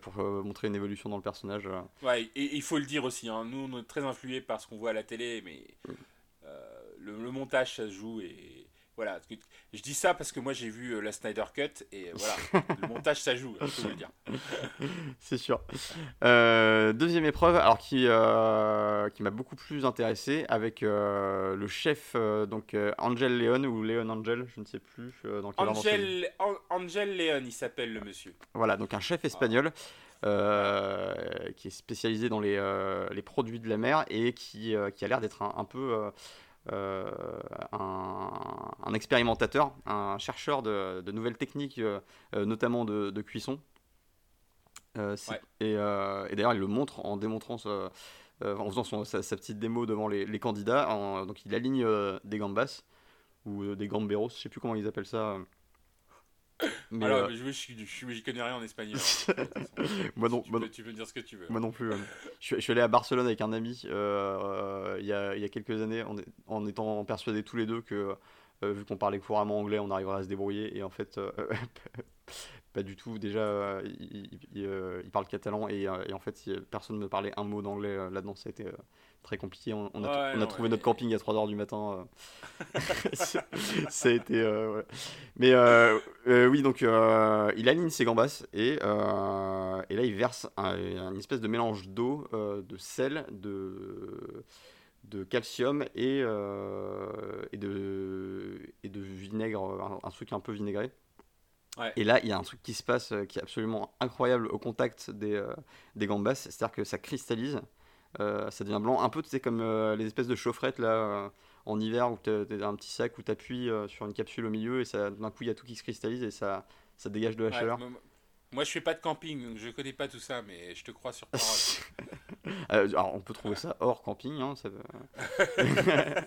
pour euh, montrer une évolution dans le personnage. euh. Ouais, et il faut le dire aussi, hein, nous on est très influés par ce qu'on voit à la télé, mais euh, le, le montage ça se joue et voilà. Je dis ça parce que moi j'ai vu euh, la Snyder Cut et voilà, le montage ça joue, je peux le dire. C'est sûr. Euh, deuxième épreuve, alors qui, euh, qui m'a beaucoup plus intéressé, avec euh, le chef, euh, donc euh, Angel Leon ou Leon Angel, je ne sais plus euh, dans quel. Angel, An- Angel Leon, il s'appelle le monsieur. Voilà, donc un chef espagnol euh, qui est spécialisé dans les, euh, les produits de la mer et qui, euh, qui a l'air d'être un, un peu euh, un, un expérimentateur, un chercheur de, de nouvelles techniques, euh, euh, notamment de, de cuisson. Euh, Ouais. Et, et d'ailleurs, il le montre en démontrant ce- en faisant son- sa, sa petite démo devant les, les candidats. En- donc, il aligne des gambas ou des gamberos, je sais plus comment ils appellent ça. Mais, Alors, euh, mais je, je, je, je, connais rien en espagnol. hein, moi non, tu, moi peux, non- tu peux dire ce que tu veux. Moi non plus. ouais. Je, suis, allé à Barcelone avec un ami euh, euh, il y, a, il y a quelques années en, étant persuadés tous les deux que euh, vu qu'on parlait couramment anglais, on arriverait à se débrouiller. Et en fait, euh, pas du tout. Déjà, euh, il, il- euh, parle catalan et, euh, et en fait, personne ne me parlait un mot d'anglais euh, là-dedans, ça a été euh, très compliqué. On, on a, Ouais, on a non, trouvé ouais. notre camping à 3h du matin. euh. ça a été. euh, ouais. Mais euh, euh, oui, donc il aligne ses gambas et, et là il verse un, une espèce de mélange d'eau, de sel, de, de calcium et, et, de, et de vinaigre, un, un truc un peu vinaigré. Ouais. Et là, il y a un truc qui se passe qui est absolument incroyable au contact des, euh, des gambas, c'est-à-dire que ça cristallise, ça devient blanc, un peu tu sais, comme euh, les espèces de chaufferettes là, euh, en hiver où tu as, un petit sac où tu appuies sur une capsule au milieu et ça d'un coup il y a tout qui se cristallise et ça, ça dégage de la Ouais, chaleur. moi, moi, je fais pas de camping, donc je connais pas tout ça, mais je te crois sur parole. Euh, alors on peut trouver ça hors camping, hein, ça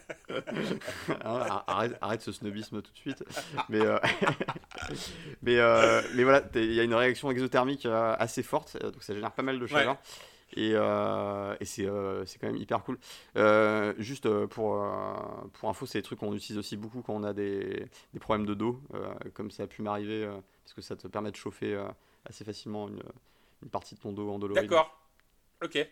Hein, arrête, arrête ce snobisme tout de suite. Mais, euh, mais, euh, mais voilà, il y a une réaction exothermique euh, assez forte, euh, donc ça génère pas mal de chaleur. Et, euh, et c'est euh, c'est quand même hyper cool. Euh, juste pour, pour info, c'est des trucs qu'on utilise aussi beaucoup quand on a des, des problèmes de dos, comme ça a pu m'arriver, parce que ça te permet de chauffer assez facilement une, une partie de ton dos endolori. D'accord. Ok.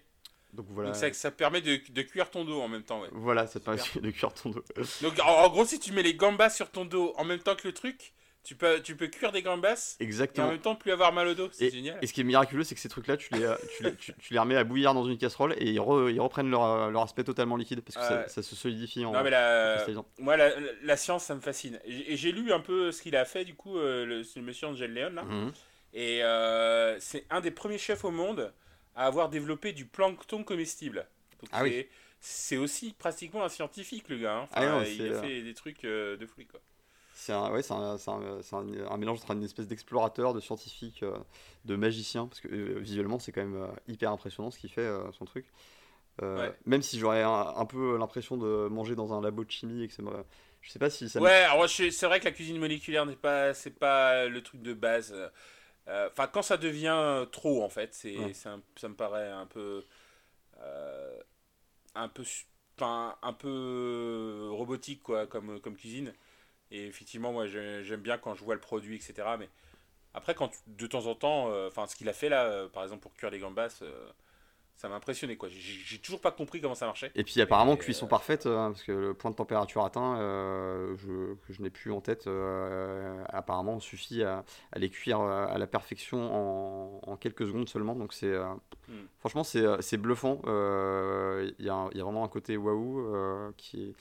Donc voilà. Donc ça, ça permet de, de cuire ton dos en même temps, ouais. Voilà, ça te permet de cuire ton dos. Donc en, en gros, si tu mets les gambas sur ton dos en même temps que le truc, tu peux, tu peux cuire des gambas et en Exactement. même temps plus avoir mal au dos. C'est génial. Et ce qui est miraculeux, c'est que ces trucs-là, tu les, euh, tu, les, tu, tu les remets à bouillir dans une casserole et ils, re- ils reprennent leur, euh, leur aspect totalement liquide parce que ça, se solidifie en, Non mais la, moi la, la- science ça me fascine. Et j'ai lu un peu ce qu'il a fait du coup, euh, le, monsieur Angel Leon là. Mhm. Et euh, c'est un des premiers chefs au monde à avoir développé du plancton comestible. Donc Ah oui. c'est- aussi pratiquement un scientifique le gars. hein. Ah non, il a fait des trucs de folie quoi. C'est un, ouais, c'est un, c'est un- c'est un- mélange entre une espèce d'explorateur, de scientifique, euh, de magicien, parce que euh, visuellement c'est quand même euh, hyper impressionnant ce qu'il fait, son truc. Ouais. Même si j'aurais un, peu l'impression de manger dans un labo de chimie et que me... Je sais pas si ça Ouais, c'est vrai que la cuisine moléculaire n'est pas, c'est pas le truc de base. Euh, Enfin, quand ça devient trop, en fait, c'est, Ouais. c'est ça me paraît un peu, euh, un peu, un peu robotique, quoi, comme, comme cuisine. Et effectivement, moi, j'ai- j'aime bien quand je vois le produit, etc. Mais après, quand de temps en temps, euh, enfin, ce qu'il a fait là, euh, par exemple pour cuire les gambas, euh, ça m'a impressionné, quoi. J'ai- toujours pas compris comment ça marchait. Et puis apparemment Et, cuisson euh, parfaite, euh, parce que le point de température atteint, euh, je, que je n'ai plus en tête, euh, apparemment suffit à, à les cuire à la perfection en, en quelques secondes seulement. Donc c'est Hmm. franchement c'est bluffant. Il y, y a vraiment un côté waouh qui est,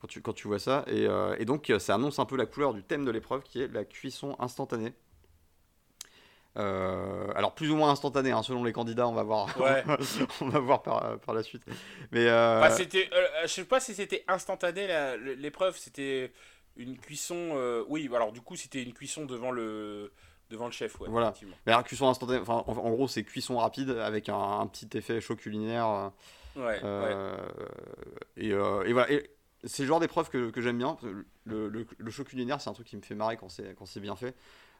quand, tu, quand tu vois ça. Et, et donc ça annonce un peu la couleur du thème de l'épreuve qui est la cuisson instantanée. Euh, alors plus ou moins instantanée hein, selon les candidats, on va voir, Ouais. on va voir par, par la suite. Mais euh, c'était, euh, je sais pas si c'était instantané l'épreuve, c'était une cuisson. euh, oui, alors du coup, c'était une cuisson devant le, devant le chef, ouais. Voilà. Mais alors, cuisson instantanée, enfin, en, en gros, c'est cuisson rapide avec un, un petit effet chaud culinaire. euh, Ouais, ouais. euh, et, euh, et voilà. Et c'est le genre d'épreuve que, que j'aime bien. Le, le, le chaud culinaire, c'est un truc qui me fait marrer quand c'est quand c'est bien fait.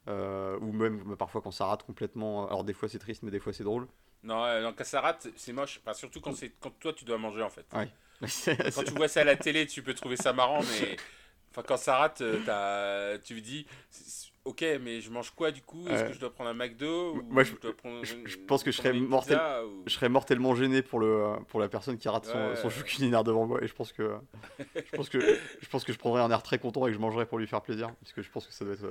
Euh, ou même bah, parfois quand ça rate complètement. Alors, des fois c'est triste, mais des fois c'est drôle. Non, euh, quand ça rate, c'est moche. Enfin, surtout quand, c'est, quand toi tu dois manger en fait. Ouais. Quand tu vois ça à la télé, tu peux trouver ça marrant, mais enfin, quand ça rate, euh, t'as- tu dis, ok, mais je mange quoi du coup? Est-ce que je dois prendre un McDo ou Moi, je- dois prendre je- une- je pense que je serais mortel- ou- je serais mortellement gêné pour, le, pour la personne qui rate son, Ouais. son culinaire devant moi. Et je pense que je pense que je pense que je prendrais un air très content et que je mangerais pour lui faire plaisir. Parce que je pense que ça doit être,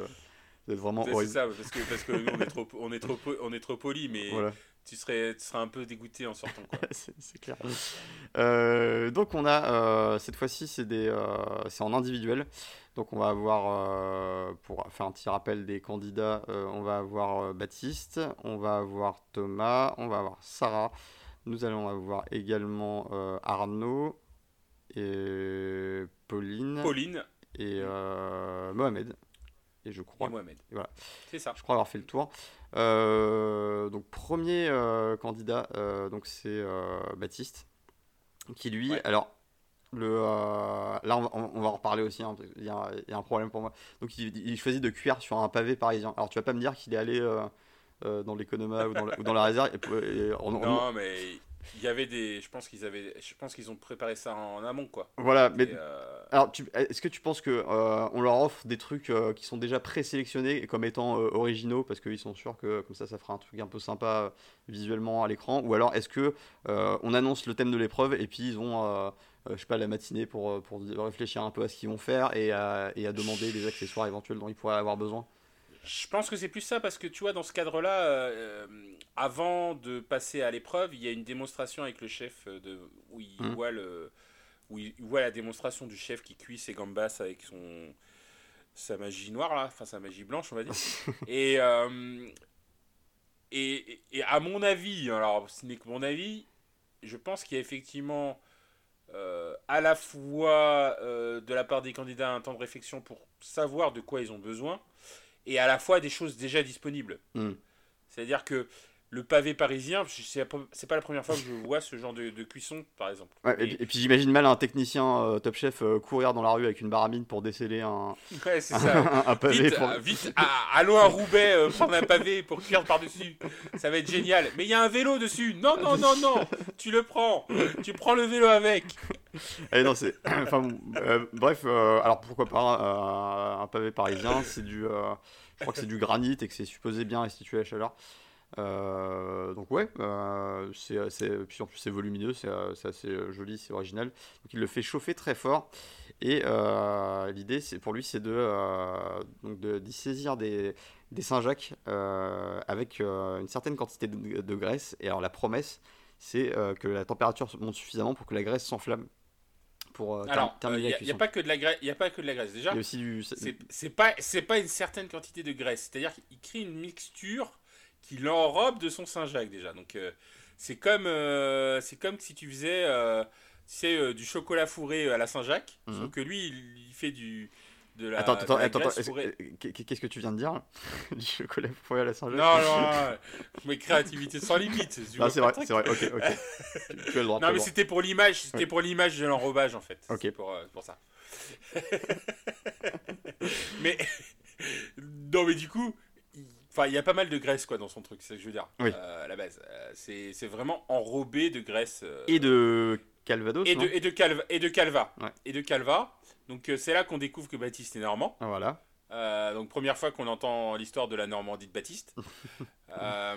doit être vraiment C'est ça, parce que, parce que nous on est trop, on est trop, on est trop poli, mais Voilà. tu serais, tu serais un peu dégoûté en sortant. C'est clair. Euh, donc on a euh, cette fois-ci c'est euh, en individuel. Donc on va avoir euh, pour faire un petit rappel des candidats, on va avoir Baptiste, on va avoir Thomas, on va avoir Sarah. Nous allons avoir également Arnaud et Pauline Pauline et Mohamed. Et je et crois voilà. C'est ça. je crois avoir fait le tour. Euh, donc premier euh, candidat, euh, donc c'est Baptiste, qui lui, Ouais. alors le, là on va, on va en reparler aussi, hein, y, a il y a un problème pour moi. Donc il, il choisit de cuire sur un pavé parisien. Alors tu vas pas me dire qu'il est allé dans l'économa ou, dans la- ou dans la réserve. Et, et on- on- Non, mais il y avait des. Je pense qu'ils avaient. Je pense qu'ils ont préparé ça en amont, quoi. voilà, mais euh, Alors, tu- est-ce que tu penses que euh, on leur offre des trucs euh, qui sont déjà présélectionnés comme étant originaux parce qu'ils sont sûrs que comme ça, ça fera un truc un peu sympa visuellement à l'écran? Ou alors est-ce que on annonce le thème de l'épreuve et puis ils ont, je sais pas, la matinée pour, pour réfléchir un peu à ce qu'ils vont faire et à, et à demander des accessoires éventuels dont ils pourraient avoir besoin? Je pense que c'est plus ça parce que tu vois, dans ce cadre-là, euh, avant de passer à l'épreuve, il y a une démonstration avec le chef euh, de, où, il Mhm. voit le, où il voit la démonstration du chef qui cuit ses gambas avec son, sa magie noire, là, enfin sa magie blanche, on va dire. et, euh, et, et à mon avis, alors ce n'est que mon avis, je pense qu'il y a effectivement euh, à la fois de la part des candidats un temps de réflexion pour savoir de quoi ils ont besoin et à la fois des choses déjà disponibles. Hmm. C'est-à-dire que le pavé parisien, c'est pas la première fois que je vois ce genre de, de cuisson, par exemple. Ouais, et, Et- puis- et puis j'imagine mal un technicien euh, top chef euh, courir dans la rue avec une baramine pour déceler un, Ouais, c'est ça. un, un pavé. Vite, pour- euh, vite, à- allons à Roubaix euh, prendre un pavé pour cuire par-dessus. Ça va être génial. Mais il y a un vélo dessus. Non, non, non, non. Tu le prends. Tu prends le vélo avec. Eh non, c'est. enfin, bref, alors pourquoi pas un pavé parisien C'est du. je crois que c'est du granit et que c'est supposé bien restituer la chaleur. Euh, donc ouais, euh, c'est, c'est- puis en plus c'est volumineux, c'est, euh, assez euh, joli, c'est original. Donc il le fait chauffer très fort. Et euh, l'idée, c'est pour lui, c'est de, euh, donc de, d'y saisir des, des Saint-Jacques euh, avec euh, une certaine quantité de, de graisse. Et alors la promesse, c'est euh, que la température monte suffisamment pour que la graisse s'enflamme pour euh, Alors, il terminer n'y la a, y pas que de la graisse. Il a pas que de la graisse. Déjà, Il y a aussi du... c'est pas c'est pas une certaine quantité de graisse. C'est-à-dire qu'il crée une mixture qui l'enrobe de son Saint-Jacques déjà. Donc euh, c'est comme euh, c'est comme si tu faisais euh, tu sais, du chocolat fourré à la Saint-Jacques. Sauf que lui, il, il fait du de la, Attends, attends, attends, qu'est-ce que tu viens de dire Du chocolat fourré à la Saint-Jacques Non, non, non, mais créativité sans limite. vois c'est vrai, c'est vrai, ok, ok. tu, tu as le droit. Non, mais c'était pour l'image, c'était pour l'image de l'enrobage en fait. Ok. Pour, pour ça. mais non, mais du coup, enfin, il y a pas mal de graisse quoi dans son truc, c'est ce que je veux dire. Oui. Euh, à la base, Euh, c'est vraiment enrobé de graisse. euh, Et de Calvados, et de et de calva et de calva Ouais. et de calva. Donc euh, c'est là qu'on découvre que Baptiste est normand. Ah, Voilà. Donc première fois qu'on entend l'histoire de la Normandie de Baptiste.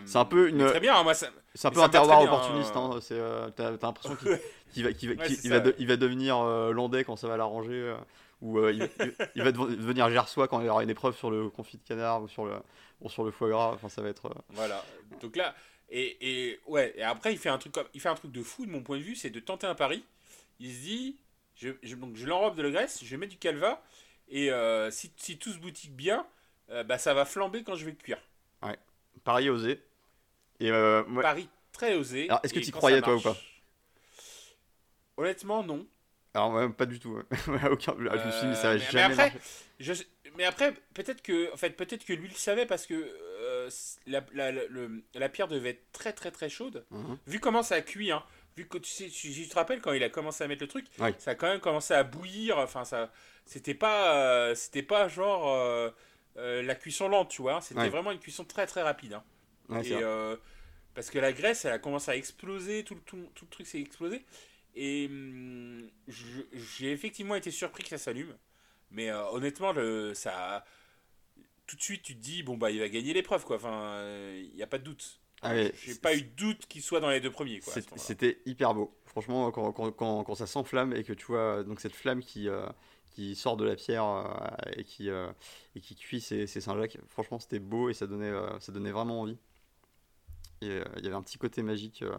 C'est un peu une, Très bien, hein, moi ça. c'est un peu un terroir bien, opportuniste. hein. Hein. T'as, l'impression qu'il, va, qu'il va, Ouais, il va, de- ouais. il va devenir landais quand ça va l'arranger, ou euh, il, il- va dev- devenir gersois quand il y aura une épreuve sur le confit de canard ou sur le, ou sur le foie gras. Enfin, ça va être. euh, Voilà. Donc là, et, et ouais, et après il fait un truc comme, il fait un truc de fou de mon point de vue, c'est de tenter un pari. Il se dit, je, je- donc je l'enrobe de la graisse, je mets du calva, et euh, si, si tout se boutique bien, euh, bah ça va flamber quand je vais cuire. Osé. Et euh, moi- Pari très osé. Alors, est-ce que quand croyais, toi, ou pas? Honnêtement, non. Alors, ouais, pas du tout. aucun, je me suis dit, mais ça va jamais après. Je mais après, peut-être que, en fait, peut-être que lui le savait parce que euh, la, la, le- la pierre devait être très très très chaude. Mhm. Vu comment ça a cuit, hein, vu que tu sais, tu, tu te rappelles quand il a commencé à mettre le truc, Oui. ça a quand même commencé à bouillir. Enfin, ça, c'était pas, euh, c'était pas genre euh, euh, la cuisson lente, tu vois. C'était Ouais. vraiment une cuisson très très rapide. hein. Et, parce que la graisse, elle a commencé à exploser, tout, le- tout, tout le truc s'est explosé. Et hum, je- j'ai effectivement été surpris que ça s'allume. Mais euh, honnêtement, le, ça, tout de suite, tu te dis, bon, bah, il va gagner l'épreuve, quoi. Enfin, il n'y a pas de doute. Ah ouais, J'ai pas eu de doute qu'il soit dans les deux premiers. C'était hyper beau. Franchement, quand, quand, quand, quand ça s'enflamme et que tu vois donc cette flamme qui, euh, qui sort de la pierre euh, et, qui, euh, et qui cuit ces, ces Saint-Jacques, franchement, c'était beau et ça donnait, euh, ça donnait vraiment envie. Et euh, il y avait un petit côté magique. euh,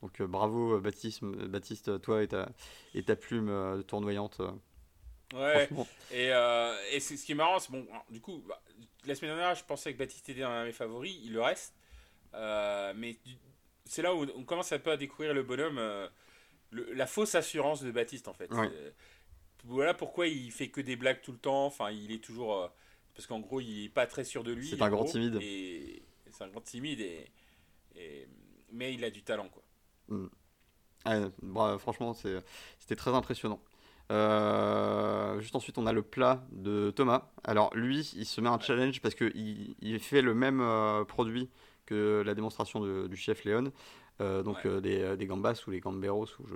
donc euh, bravo Baptiste, Baptiste, toi et ta, et ta plume tournoyante. Ouais, et, euh, et c'est ce qui est marrant, c'est bon, du coup, bah, la semaine dernière, je pensais que Baptiste était un de mes favoris, il le reste. Euh, mais c'est là où on commence un peu à découvrir le bonhomme, euh, le- la fausse assurance de Baptiste, en fait. Ouais. Voilà pourquoi il fait que des blagues tout le temps, enfin, il est toujours. parce qu'en gros, il est pas très sûr de lui. C'est un grand gros, timide. Et, c'est un grand timide, et, et- mais il a du talent, quoi. Ah, bra- franchement, c'était très impressionnant. Euh, juste ensuite, on a le plat de Thomas. Alors, lui, il se met un challenge parce qu'il il fait le même euh, produit que la démonstration de- du chef Léon. Euh, donc, Ouais. des, des gambas ou les gamberos ou je,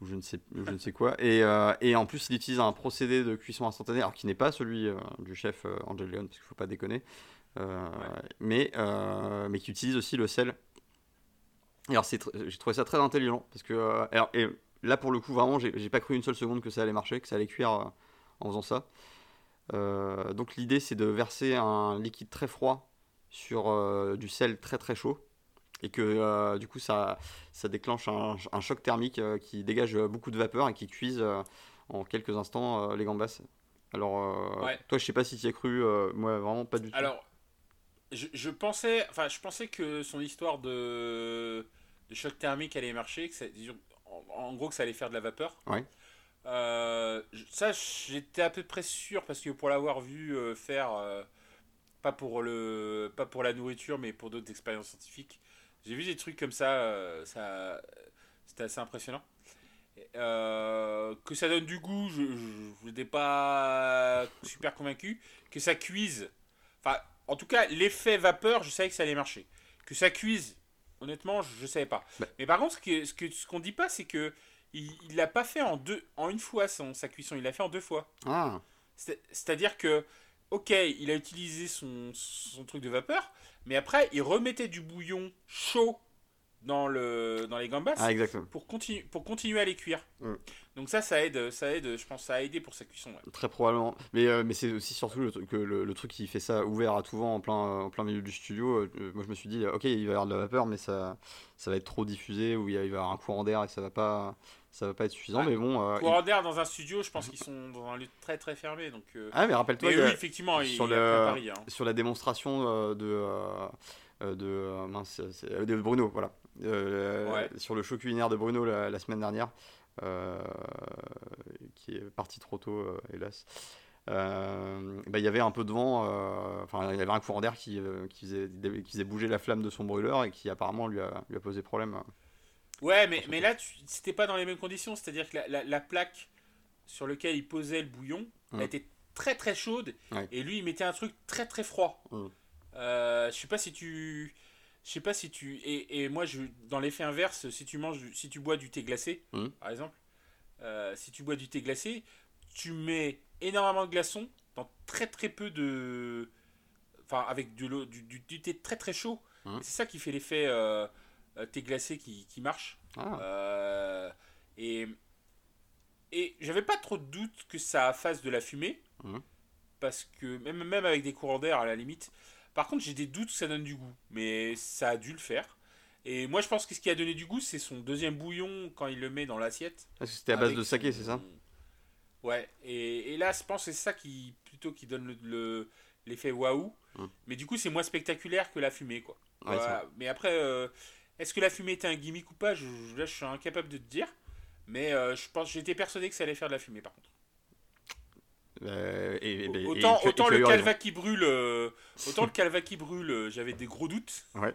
ou je, ne, sais, je ne sais quoi. Et, et en plus, il utilise un procédé de cuisson instantanée, alors qui n'est pas celui du chef Angel Leon, parce qu'il ne faut pas déconner. Euh, mais, euh, mais qui utilise aussi le sel. Et Alors, j'ai trouvé ça très intelligent parce que euh, alors, et là pour le coup vraiment j'ai pas cru une seule seconde que ça allait marcher, que ça allait cuire en faisant ça. Euh, donc l'idée c'est de verser un liquide très froid sur euh, du sel très très chaud et que euh, du coup ça, ça déclenche un, un choc thermique qui dégage beaucoup de vapeur et qui cuise en quelques instants les gambas. Alors Ouais. toi je sais pas si tu y as cru, moi vraiment pas du tout. Alors, je, je pensais, enfin, je pensais que son histoire de, de choc thermique allait marcher, que ça- en, en gros que ça allait faire de la vapeur. Ouais. Euh, ça, j'étais à peu près sûr parce que pour l'avoir vu euh, faire, euh, pas pour le, pas pour la nourriture, mais pour d'autres expériences scientifiques, j'ai vu des trucs comme ça, ça, c'était assez impressionnant. Que ça donne du goût, je n'étais pas super convaincu. Que ça cuise, enfin, en tout cas, l'effet vapeur, je savais que ça allait marcher. Que ça cuise, honnêtement, je, ne savais pas. Bah. Mais par contre, ce que ce que ce qu'on dit pas, c'est que il, l'a pas fait en deux, en une fois son, sa cuisson, il l'a fait en deux fois. Ah, C'est- C'est-à-dire que ok, il a utilisé son, son truc de vapeur, mais après, il remettait du bouillon chaud dans, le, dans les gambas Ah, pour, continu, pour continuer à les cuire. Mm. Donc ça, ça aide, ça aide, je pense, ça a aidé pour sa cuisson. ouais. Très probablement. Mais, euh, mais c'est aussi surtout le, truc- que le, le truc qui fait ça ouvert à tout vent en plein, en plein milieu du studio. euh, moi, je me suis dit, ok, il va y avoir de la vapeur, mais ça, ça va être trop diffusé ou il, va y avoir un courant d'air et ça va pas, ça va pas être suffisant. Mais bon. euh, il- Courant d'air dans un studio, je pense qu'ils sont dans un lieu très très fermé. Donc, Ah, mais rappelle-toi, oui, effectivement, il sur il le- pris un pari, hein. sur la démonstration de, de, mince, c'est- de Bruno, voilà. Ouais. Sur le show culinaire de Bruno la, la semaine dernière, qui est parti trop tôt, euh, hélas. Euh, bah, il y avait un peu de vent, euh, enfin il y avait un courant d'air qui, euh, qui, faisait, qui faisait bouger la flamme de son brûleur et qui apparemment lui a, lui a posé problème. Ouais, mais, mais là, c'était pas dans les mêmes conditions. C'est-à-dire que la, la- la plaque sur laquelle il posait le bouillon, Mm. elle était très très chaude. Ouais. Et lui, il mettait un truc très très froid. Mm. Euh, je sais pas si tu. Je sais pas si tu. Et, et moi, je, dans l'effet inverse, si tu manges, si tu bois du thé glacé, Mm. par exemple, euh, si tu bois du thé glacé, tu mets énormément de glaçons dans très très peu de. Enfin, avec de l'eau- du, du, du thé très très chaud. Mm. Et C'est ça qui fait l'effet euh, euh, thé glacé qui, qui marche. Ah, Euh, et et j'avais pas trop de doute que ça fasse de la fumée. Mhm. Parce que même, même avec des courants d'air à la limite. Par contre, j'ai des doutes que ça donne du goût. Mais ça a dû le faire. Et moi, je pense que ce qui a donné du goût, c'est son deuxième bouillon quand il le met dans l'assiette. parce que c'était à base de saké, c'est ça? Ouais. Et, et là, je pense que c'est ça qui plutôt qui donne le- le- l'effet waouh. Mhm. Mais du coup, c'est moins spectaculaire que la fumée, quoi. Ouais, Voilà. Mais après, euh, est-ce que la fumée était un gimmick ou pas? Je- Là, je suis incapable de te dire. Mais euh, je pense, j'étais persuadé que ça allait faire de la fumée, par contre. Euh, et, et- et- et autant le calva qui brûle, euh, autant le calva qui brûle, euh, j'avais des gros doutes. Ouais.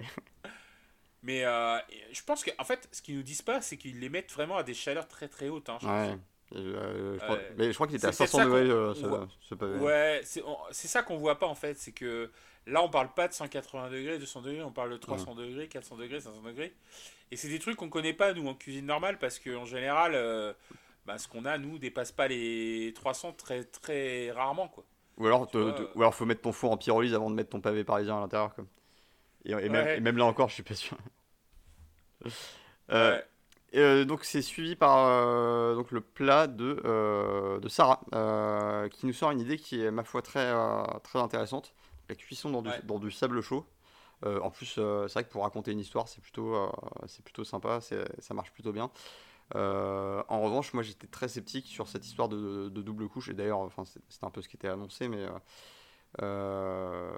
Mais euh, je pense que, en fait, ce qu'ils nous disent pas, c'est qu'ils les mettent vraiment à des chaleurs très très hautes. hein, je. Ouais. Euh, je crois- Ouais. Mais je crois qu'il était à C'est peut-être 500 ça degrés, euh. Ouais, c'est ça qu'on voit pas en fait, c'est que là on parle pas de 180 degrés, 200 degrés, on parle de 300 degrés, 400 degrés, 500 degrés. Et c'est des trucs qu'on connaît pas nous en cuisine normale parce qu'en général, euh, bah, ce qu'on a nous dépasse pas les 300 très très rarement quoi. Ou alors, te- vois, te- euh. ou alors faut mettre ton four en pyrolyse avant de mettre ton pavé parisien à l'intérieur. quoi. Et, et même, Ouais. et même là encore, je suis pas sûr. Euh, Ouais. euh, donc c'est suivi par euh, donc le plat de, de Sarah, qui nous sort une idée qui est ma foi très, très intéressante. La cuisson dans du, Ouais. dans du sable chaud. En plus, c'est vrai que pour raconter une histoire, c'est plutôt, c'est plutôt sympa, c'est- ça marche plutôt bien. Euh, en revanche, moi j'étais très sceptique sur cette histoire de, de double couche, et d'ailleurs, enfin, c'était un peu ce qui était annoncé, mais euh, euh,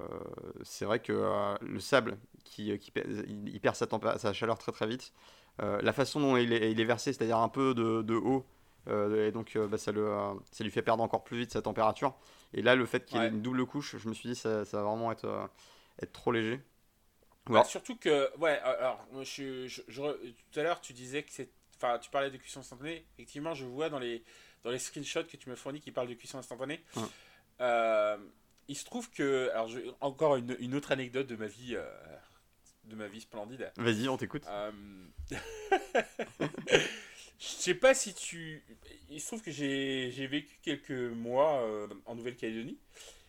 c'est vrai que euh, le sable, qui, il, il perd sa, sa chaleur très très vite, la façon dont il est, il est versé, c'est-à-dire un peu de, de haut, et donc bah, ça, le, ça lui fait perdre encore plus vite sa température. Et là, le fait qu'il y ait Ouais. une double couche, je me suis dit ça, ça va vraiment être, être trop léger. Bah, alors- surtout que, ouais, alors, je, je- je tout à l'heure, tu disais que c'est. Enfin, tu parlais de cuisson instantanée. Effectivement, je vois dans les, dans les screenshots que tu me fournis qui parlent de cuisson instantanée. Euh, il se trouve que. Alors, je- encore une, une autre anecdote de ma vie. euh, de ma vie splendide. Vas-y, on t'écoute. Euh, Je sais pas si tu. Il se trouve que j'ai j'ai vécu quelques mois euh, en Nouvelle-Calédonie.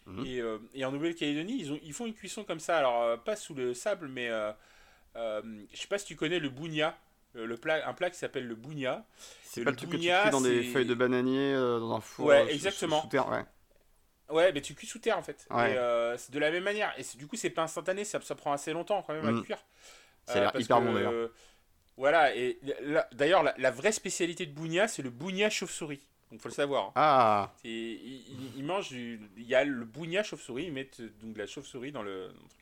Mhm. Et, euh, et en Nouvelle-Calédonie, ils, ont- ils font une cuisson comme ça. Alors, euh, pas sous le sable, mais. je sais pas si tu connais le bougna. Euh, Le plat, un plat qui s'appelle le bougna. C'est le pas le truc que tu cuis dans des feuilles de bananier, euh, dans un four Ouais, euh, sous- exactement. sous terre, ouais. Ouais, mais tu cuis sous terre en fait. Ouais. Et euh, c'est de la même manière. Et du coup, c'est pas instantané, ça, ça prend assez longtemps quand même à Mm. cuire. Ça a l'air hyper que, bon, d'ailleurs. Voilà, et d'ailleurs, la, la vraie spécialité de Bougna, c'est le Bougna chauve-souris. Donc faut le savoir. hein. Ah, Ils, ils- ils mangent du. Il y a le Bougna chauve-souris, ils mettent donc de la chauve-souris dans le, dans le truc.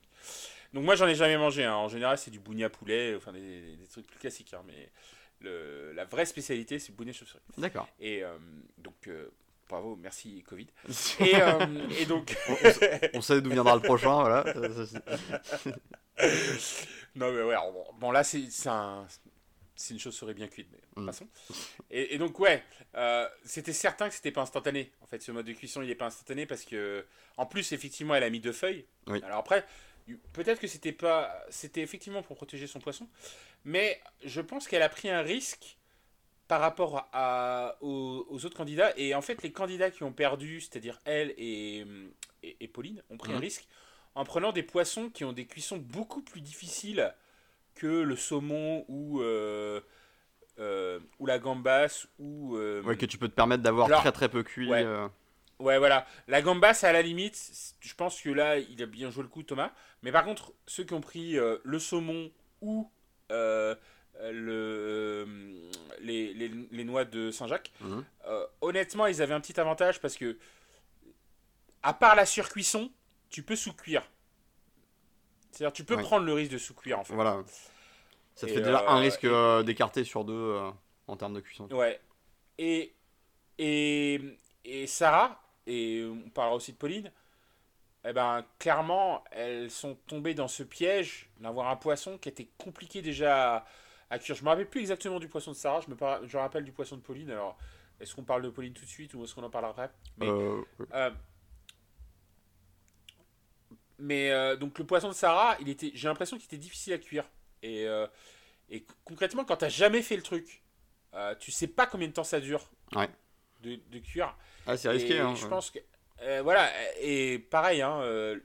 Donc moi, j'en ai jamais mangé. hein. En général, c'est du Bougna poulet, enfin des, des trucs plus classiques. hein. Mais le, la vraie spécialité, c'est le Bougna chauve-souris. d'accord. Et euh, donc, euh, bravo, merci Covid. Et, euh, et donc. On sait d'où viendra le prochain, voilà. Non, mais ouais, alors, bon, bon, là, c'est un- une chauve-souris bien cuite, mais Mm. passons. Et, et donc, ouais, euh, c'était certain que c'était pas instantané. En fait, ce mode de cuisson, il est pas instantané parce que, en plus, effectivement, elle a mis deux feuilles. Oui. Alors après, peut-être que c'était pas. C'était effectivement pour protéger son poisson, mais je pense qu'elle a pris un risque par rapport à, aux, aux autres candidats. Et en fait, les candidats qui ont perdu, c'est-à-dire elle et, et, Pauline ont pris un Mhm. risque en prenant des poissons qui ont des cuissons beaucoup plus difficiles que le saumon ou, euh, euh, ou la gambasse ou... euh, Ouais, que tu peux te permettre d'avoir très très peu cuit. ouais. Ouais, voilà. La gambasse, à la limite, je pense que là, il a bien joué le coup, Thomas. Mais par contre, ceux qui ont pris euh, le saumon ou euh, le, euh, les, les- les noix de Saint-Jacques, Mhm. honnêtement, ils avaient un petit avantage parce que, à part la surcuisson, tu peux sous-cuire. C'est-à-dire, tu peux Ouais. prendre le risque de sous-cuire, en fait. Voilà. Ça te Et, fait déjà un risque et- d'écarter sur deux en termes de cuisson. Ouais. Et, et, et Sarah, et on parlera aussi de Pauline, eh ben, clairement, elles sont tombées dans ce piège d'avoir un poisson qui était compliqué déjà à, à cuire. Je me rappelle plus exactement du poisson de Sarah, je me, par- je rappelle du poisson de Pauline. Alors, est-ce qu'on parle de Pauline tout de suite ou est-ce qu'on en parlera après? Mais- Euh, euh, mais euh, donc le poisson de Sarah, il était, j'ai l'impression qu'il était difficile à cuire. Et, et concrètement, quand t'as jamais fait le truc, tu sais pas combien de temps ça dure Ouais. de, de cuire. Ah, c'est risqué. Hein, je ouais. pense que euh, voilà. Et pareil, hein, euh,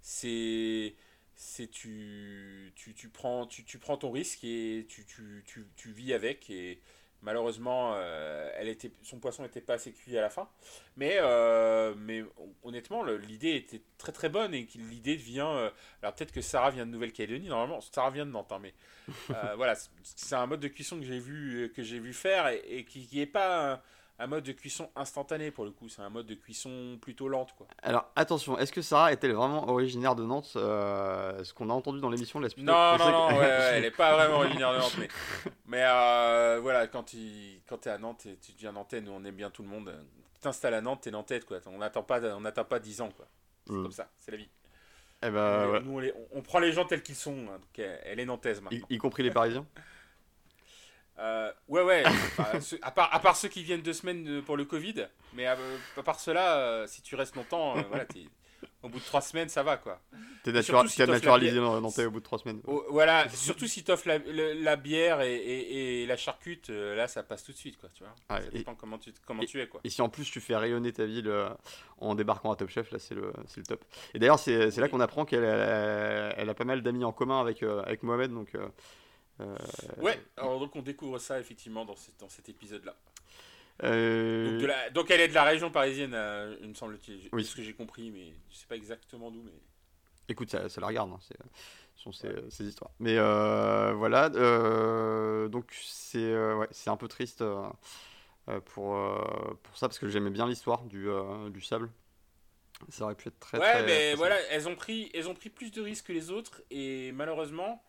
c'est c'est tu, tu, tu prends tu, tu prends ton risque et tu, tu, tu, tu vis avec et malheureusement euh, elle était son poisson n'était pas assez cuit à la fin mais euh, mais honnêtement l'idée était très très bonne et que l'idée vient euh, alors peut-être que Sarah vient de Nouvelle-Calédonie normalement Sarah vient de Nantes hein, mais voilà c'est- un mode de cuisson que j'ai vu que vu faire et, et qui, qui est pas un, mode de cuisson instantané pour le coup c'est un mode de cuisson plutôt lente quoi Alors attention, est-ce que Sarah est-elle vraiment originaire de Nantes euh, Ce qu'on a entendu dans l'émission laisse plutôt Non, non, non, que- ouais, ouais, elle est pas vraiment originaire de Nantes, mais, mais euh, voilà, quand, il, quand t'es à Nantes et tu deviens nantais, nous on aime bien tout le monde. Tu t'installes à Nantes, t'es nantais, quoi. On n'attend pas, on n'attend pas 10 ans, quoi. C'est Mm. comme ça, c'est la vie. Eh ben, Nous, on, les- on- on prend les gens tels qu'ils sont, hein, donc elle, elle est nantaise y, maintenant. y compris les Parisiens? Euh, ouais, ouais, enfin, à, part, à part ceux qui viennent deux semaines de- pour le Covid, mais euh, à, part cela, euh, si tu restes longtemps, euh, voilà, t'es- au bout de trois semaines, ça va, quoi. T'es Et natura- surtout si naturalisé dans- Nantais au bout de trois semaines. Oh, voilà, surtout si t'offres la, la bière et, et- et la charcute, euh, là ça passe tout de suite, quoi, tu vois. Ça et- dépend comment tu, comment tu es, quoi. Et si en plus tu fais rayonner ta ville euh, en débarquant à Top Chef, là c'est le, le top. Et d'ailleurs, c'est c'est là Oui. qu'on apprend qu'elle a, elle a pas mal d'amis en commun avec, euh, avec Mohamed. Donc, euh, euh, Ouais, alors donc on découvre ça effectivement dans, cet- dans cet épisode-là. euh, Donc, de la- donc elle est de la région parisienne, euh, il me semble-t-il, Oui. ce que j'ai compris, mais je sais pas exactement d'où, mais... Écoute, ça, ça la regarde, hein, sont ces, ces histoires. Mais euh, voilà, euh, donc c'est euh, ouais, un peu triste euh, euh, pour, euh, pour ça, parce que j'aimais bien l'histoire du, euh, du sable. Ça aurait pu être très ouais, très. mais voilà, elles ont, pris, elles ont pris plus de risques que les autres, et malheureusement,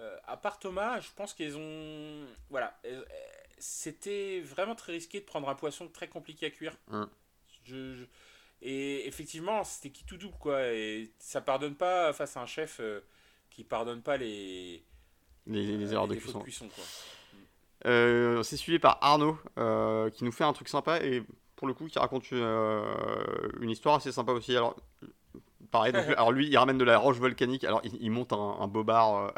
euh, à part Thomas, je pense qu'elles ont... Voilà, elles- c'était vraiment très risqué de prendre un poisson très compliqué à cuire. Mm. Je, je- Et effectivement, c'était qui tout double, quoi, et ça pardonne pas face à un chef euh, qui pardonne pas les... Les, les euh, erreurs de cuisson. quoi. Euh, c'est suivi par Arnaud euh, qui nous fait un truc sympa et pour le coup qui raconte une, euh, une histoire assez sympa aussi. Alors, pareil, donc, alors lui il ramène de la roche volcanique, alors il, il monte un, un bobard euh,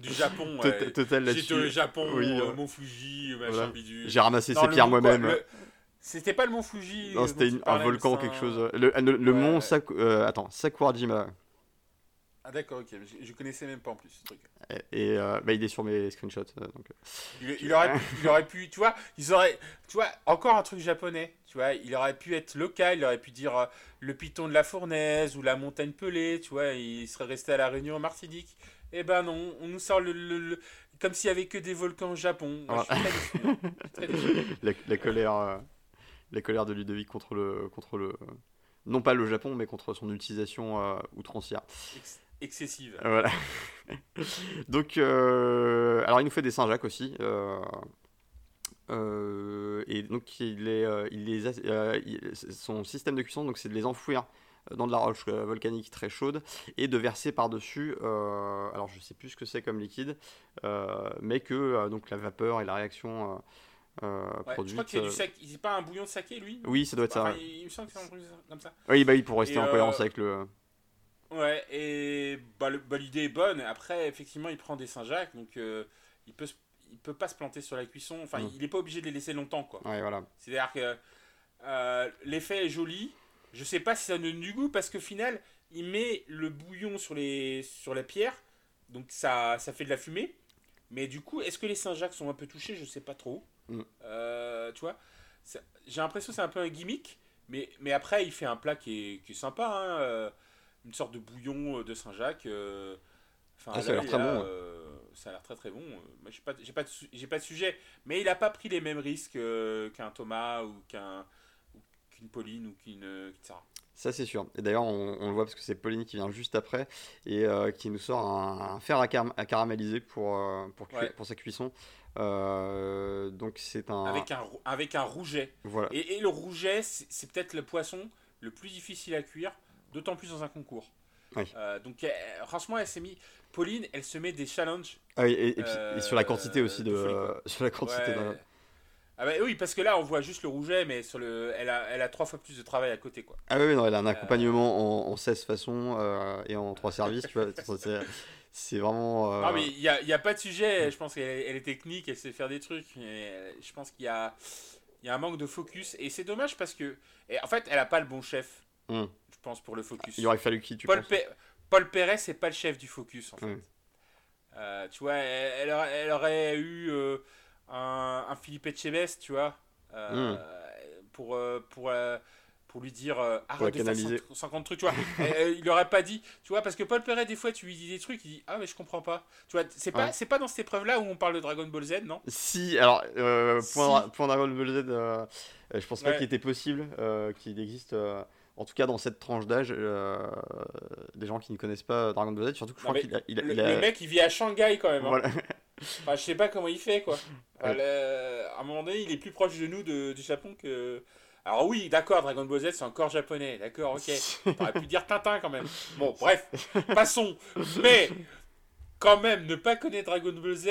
Du Japon, ouais. total J'étais au là-dessus. Japon, Oui, euh, euh, Mont Fuji, machin voilà. bidule. J'ai ramassé ces pierres moi-même. le- C'était pas le Mont Fuji. Non, euh, c'était un volcan, quelque chose. Le, le- le Ouais, mont ouais. Sak- euh, attends, Sakurajima. Ah d'accord, ok. Je, je connaissais même pas en plus ce truc. Et euh, bah, il est sur mes screenshots. euh, donc, euh. Il, il aurait, pu- il aurait pu, tu vois, ils auraient, tu vois, encore un truc japonais, tu vois, il aurait pu être local, il aurait pu dire euh, le piton de la fournaise ou la montagne pelée, tu vois, il serait resté à la Réunion en Martinique. Eh ben non, on nous sort le, le- le- comme s'il y avait que des volcans au Japon. Moi. Je suis très déçu. la, la colère, euh, la colère de Ludovic contre le, contre le, non pas le Japon, mais contre son utilisation euh, outrancière. Ex- excessive. Euh, Voilà. Donc, euh, alors il nous fait des Saint-Jacques aussi. et donc il, est, il les a- il- son système de cuisson, donc c'est de les enfouir dans de la roche euh, volcanique très chaude et de verser par-dessus. euh, alors je sais plus ce que c'est comme liquide, euh, mais que euh, donc la vapeur et la réaction euh, euh, Ouais, je produite. crois que c'est euh, du sac. Pas un bouillon de saké, lui? Oui, ça doit être ça. Enfin, il, il me semble que c'est un bouillon comme ça. Oui, bah oui, pour rester Et, en euh, cohérence avec le. Ouais, et bah, bah, l'idée est bonne. Après, effectivement, il prend des Saint-Jacques, donc euh, il peut se- il peut pas se planter sur la cuisson. Enfin, il est pas obligé de les laisser longtemps, quoi. Ouais, voilà. C'est-à-dire que euh, l'effet est joli, Je sais pas si ça donne du goût parce qu'au final, il met le bouillon sur, les, sur la pierre, donc ça, ça fait de la fumée. Mais du coup, est-ce que les Saint-Jacques sont un peu touchés? Je sais pas trop. Mm. Euh, tu vois J'ai l'impression que c'est un peu un gimmick, mais, mais après, il fait un plat qui est, qui est sympa. hein, euh, une sorte de bouillon euh, de Saint-Jacques. euh, Ah, ça a l'air très bon, ça a l'air très très bon. Moi, j'ai pas, j'ai pas, de j'ai pas de sujet, mais il a pas pris les mêmes risques qu'un Thomas ou qu'un qu'une Pauline ou qu'une euh, qu'une Sarah. Ça, c'est sûr. Et d'ailleurs, on, on le voit parce que c'est Pauline qui vient juste après et euh, qui nous sort un, un fer à, car- à caraméliser pour, euh, pour, cui- Ouais. pour sa cuisson. Euh, donc, c'est un. Avec un, avec un rouget. Voilà. Et, et le rouget, c'est peut-être le poisson le plus difficile à cuire, d'autant plus dans un concours. Oui. Donc, elle- franchement, elle s'est mis. Pauline, elle se met des challenges. Ah oui, et, et puis- et sur la quantité aussi de. sur la quantité Ouais. Ah bah oui, parce que là, on voit juste le rouget, mais sur le, elle, a, elle a trois fois plus de travail à côté, quoi. Ah oui, non, elle a un accompagnement en, en 16 façons euh, et en 3 services, tu vois. C'est- vraiment. euh, Non, mais il n'y a, y a pas de sujet. Je pense qu'elle elle est technique, elle sait faire des trucs. Mais je pense qu'il y a, y a un manque de focus. Et c'est dommage parce que. et en fait, elle a pas le bon chef, Hmm. je pense, pour le focus. Il aurait fallu qui, tu Paul, penses Pe- Paul Perret, c'est pas le chef du focus, en fait. Ouais. Euh, tu vois, elle, elle aurait, eu euh, un, un Philippe Etchebest, tu vois, euh, Hmm. pour, euh, pour, euh, pour lui dire arrête de faire canaliser. 50 50 trucs, tu vois. Et, il aurait pas dit, tu vois, parce que Paul Perret, des fois, tu lui dis des trucs, il dit ah, mais je comprends pas. Tu vois, c'est pas, Ouais. c'est pas dans cette épreuve-là où on parle de Dragon Ball Z, non? Si, alors, Si. point, point Dragon Ball Z, je pense pas Ouais. qu'il était possible qu'il existe, en tout cas dans cette tranche d'âge, euh, des gens qui ne connaissent pas Dragon Ball Z, surtout que je Non, crois qu'il a. il a- le, il a- le mec, il vit à Shanghai quand même. hein. voilà. Enfin, je sais pas comment il fait, quoi. Enfin, le- À un moment donné, il est plus proche de nous de- du Japon que. Alors, oui, d'accord, Dragon Ball Z, c'est encore japonais. D'accord, ok. T'aurais pu dire Tintin quand même. Bon, bref, passons. Mais, quand même, ne pas connaître Dragon Ball Z.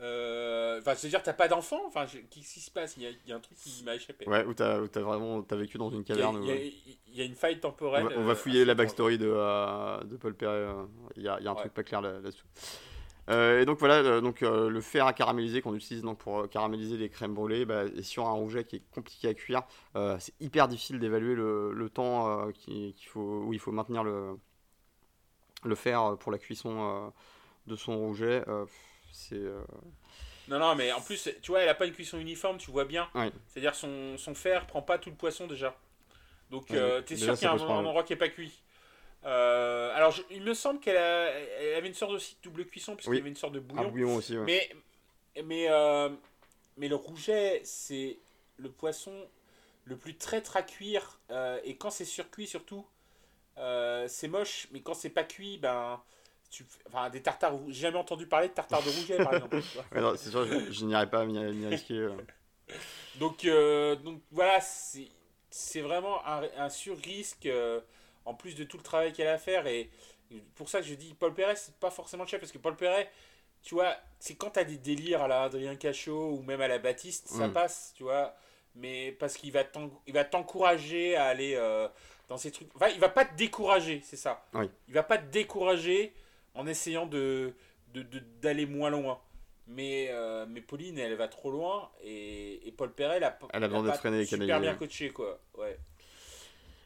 euh, Enfin, c'est-à-dire, t'as pas d'enfant Enfin, je- qu'est-ce qui se passe? Il y, a, il y a un truc qui m'a échappé. Ouais, où t'as vraiment t'as vécu dans une caverne. il y a- où- il y a une faille on, temporelle. va, on va euh, fouiller la backstory de, euh, de Paul Perret. euh, Il y a, il y a un Ouais. truc pas clair là- là-dessous. Euh, et donc voilà, euh, donc, euh, le fer à caraméliser qu'on utilise donc, pour caraméliser les crèmes brûlées, bah, et sur un rouget qui est compliqué à cuire, c'est hyper difficile d'évaluer le, le temps qui- qu'il faut, où il faut maintenir le, le fer pour la cuisson de son rouget. c'est Non, non, mais en plus, tu vois, elle a pas une cuisson uniforme, tu vois bien. C'est-à-dire son, son fer prend pas tout le poisson déjà. Donc, euh, donc, t'es déjà, sûr qu'il y a un, un endroit qui est pas cuit? Euh, alors, je- il me semble qu'elle avait une sorte aussi de double cuisson, puisqu'il Oui. y avait une sorte de un bouillon. bouillon aussi. ouais. Mais, mais, euh, mais le rouget, c'est le poisson le plus traître à cuire. euh, et quand c'est surcuit, surtout, c'est moche. Mais quand c'est pas cuit, ben. Tu, enfin, des tartares. J'ai jamais entendu parler de tartare de rouget, par exemple. Ouais, c'est sûr, je, je n'irai pas m'y risquer. Donc, donc voilà, c'est vraiment un, un sur-risque en plus de tout le travail qu'elle a à faire. Et pour ça que je dis Paul Perret, c'est pas forcément le chef parce que Paul Perret, tu vois, c'est quand t'as des délires à la Adrien Cachot ou même à la Baptiste, ça Mm. passe, tu vois. Mais parce qu'il va t'encourager à aller euh, dans ces trucs. Enfin, il va pas te décourager, c'est ça. Oui. Il va pas te décourager en essayant de de- de- d'aller moins loin. Mais, euh, mais Pauline, elle va trop loin et, et Paul Perret, elle a, Elle a pas super bien coaché, quoi. Ouais.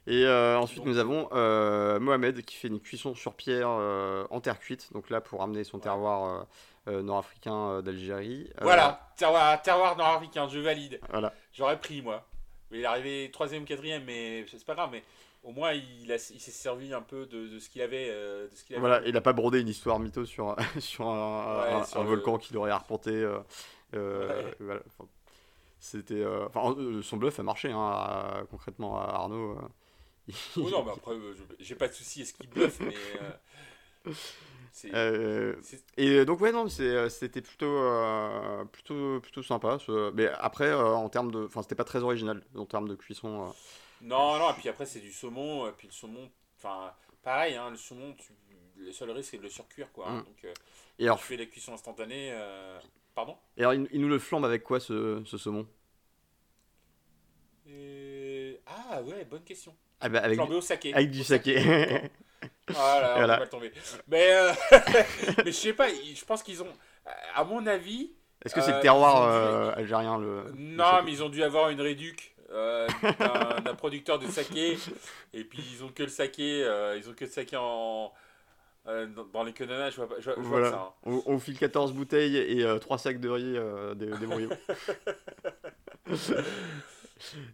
Et euh, ensuite, nous avons euh, Mohamed qui fait une cuisson sur pierre euh, en terre cuite. Donc là, pour ramener son terroir nord-africain d'Algérie. Voilà, terroir, terroir nord-africain, je valide. Voilà. J'aurais pris, moi. Il est arrivé troisième ou quatrième, mais c'est pas grave. Mais au moins, il, a- il s'est servi un peu de, de ce qu'il avait. de ce qu'il avait. Voilà, il n'a pas brodé une histoire mytho sur, sur un, Ouais, un- sur un le- volcan qu'il aurait arpenté. Ouais. voilà. Enfin, C'était, enfin, son bluff a marché hein, à- concrètement à Arnaud. Oh non, mais après, euh, j'ai pas de souci, est-ce qu'il bluffe, mais. euh, Euh, et donc ouais non, c'était plutôt, plutôt, plutôt sympa. ce- Mais après, en termes de, enfin, c'était pas très original en termes de cuisson. Non, non, et puis après, c'est du saumon. Et puis le saumon, enfin, pareil, hein, le saumon, tu... le seul risque, c'est de le surcuire, quoi. hein. Mm. donc, Et alors, tu fais la cuisson instantanée. Pardon? Et alors, il, il nous le flambe avec quoi ce, ce saumon? Et- Ah ouais, bonne question. Ah, bah, avec, Flambé au saké. avec du saké. Voilà, Voilà. on va tomber. Mais, euh, mais je sais pas, je pense qu'ils ont, à mon avis, Est-ce que c'est Euh, le terroir ont dû- euh, algérien le non, mais ils ont dû avoir une réduc euh, d'un producteur de saké. Et puis ils ont que le saké, euh, ils ont que le saké en. euh, dans, les quenonas, je vois, pas- je je Voilà. ça. hein. On, on file 14 bouteilles et 3 sacs de riz euh, brouillons.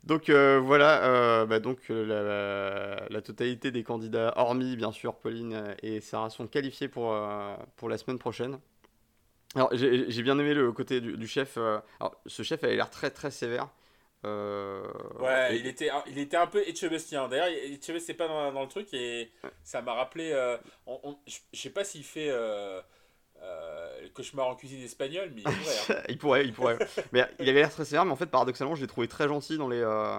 donc euh, voilà, euh, bah, donc euh, la, la totalité des candidats, hormis bien sûr Pauline et Sarah, sont qualifiés pour, euh, pour la semaine prochaine. Alors j'ai bien aimé le côté du, du chef. alors ce chef avait l'air très très sévère. Ouais, et- il était, il était un peu Etchebestien. D'ailleurs, Etchebest c'est pas dans, dans le truc et ça m'a rappelé. on- on- je je sais pas s'il fait euh, le cauchemar en cuisine espagnole, mais il pourrait. hein. il pourrait, il pourrait. mais il avait l'air très sévère, mais en fait paradoxalement je l'ai trouvé très gentil dans les, euh,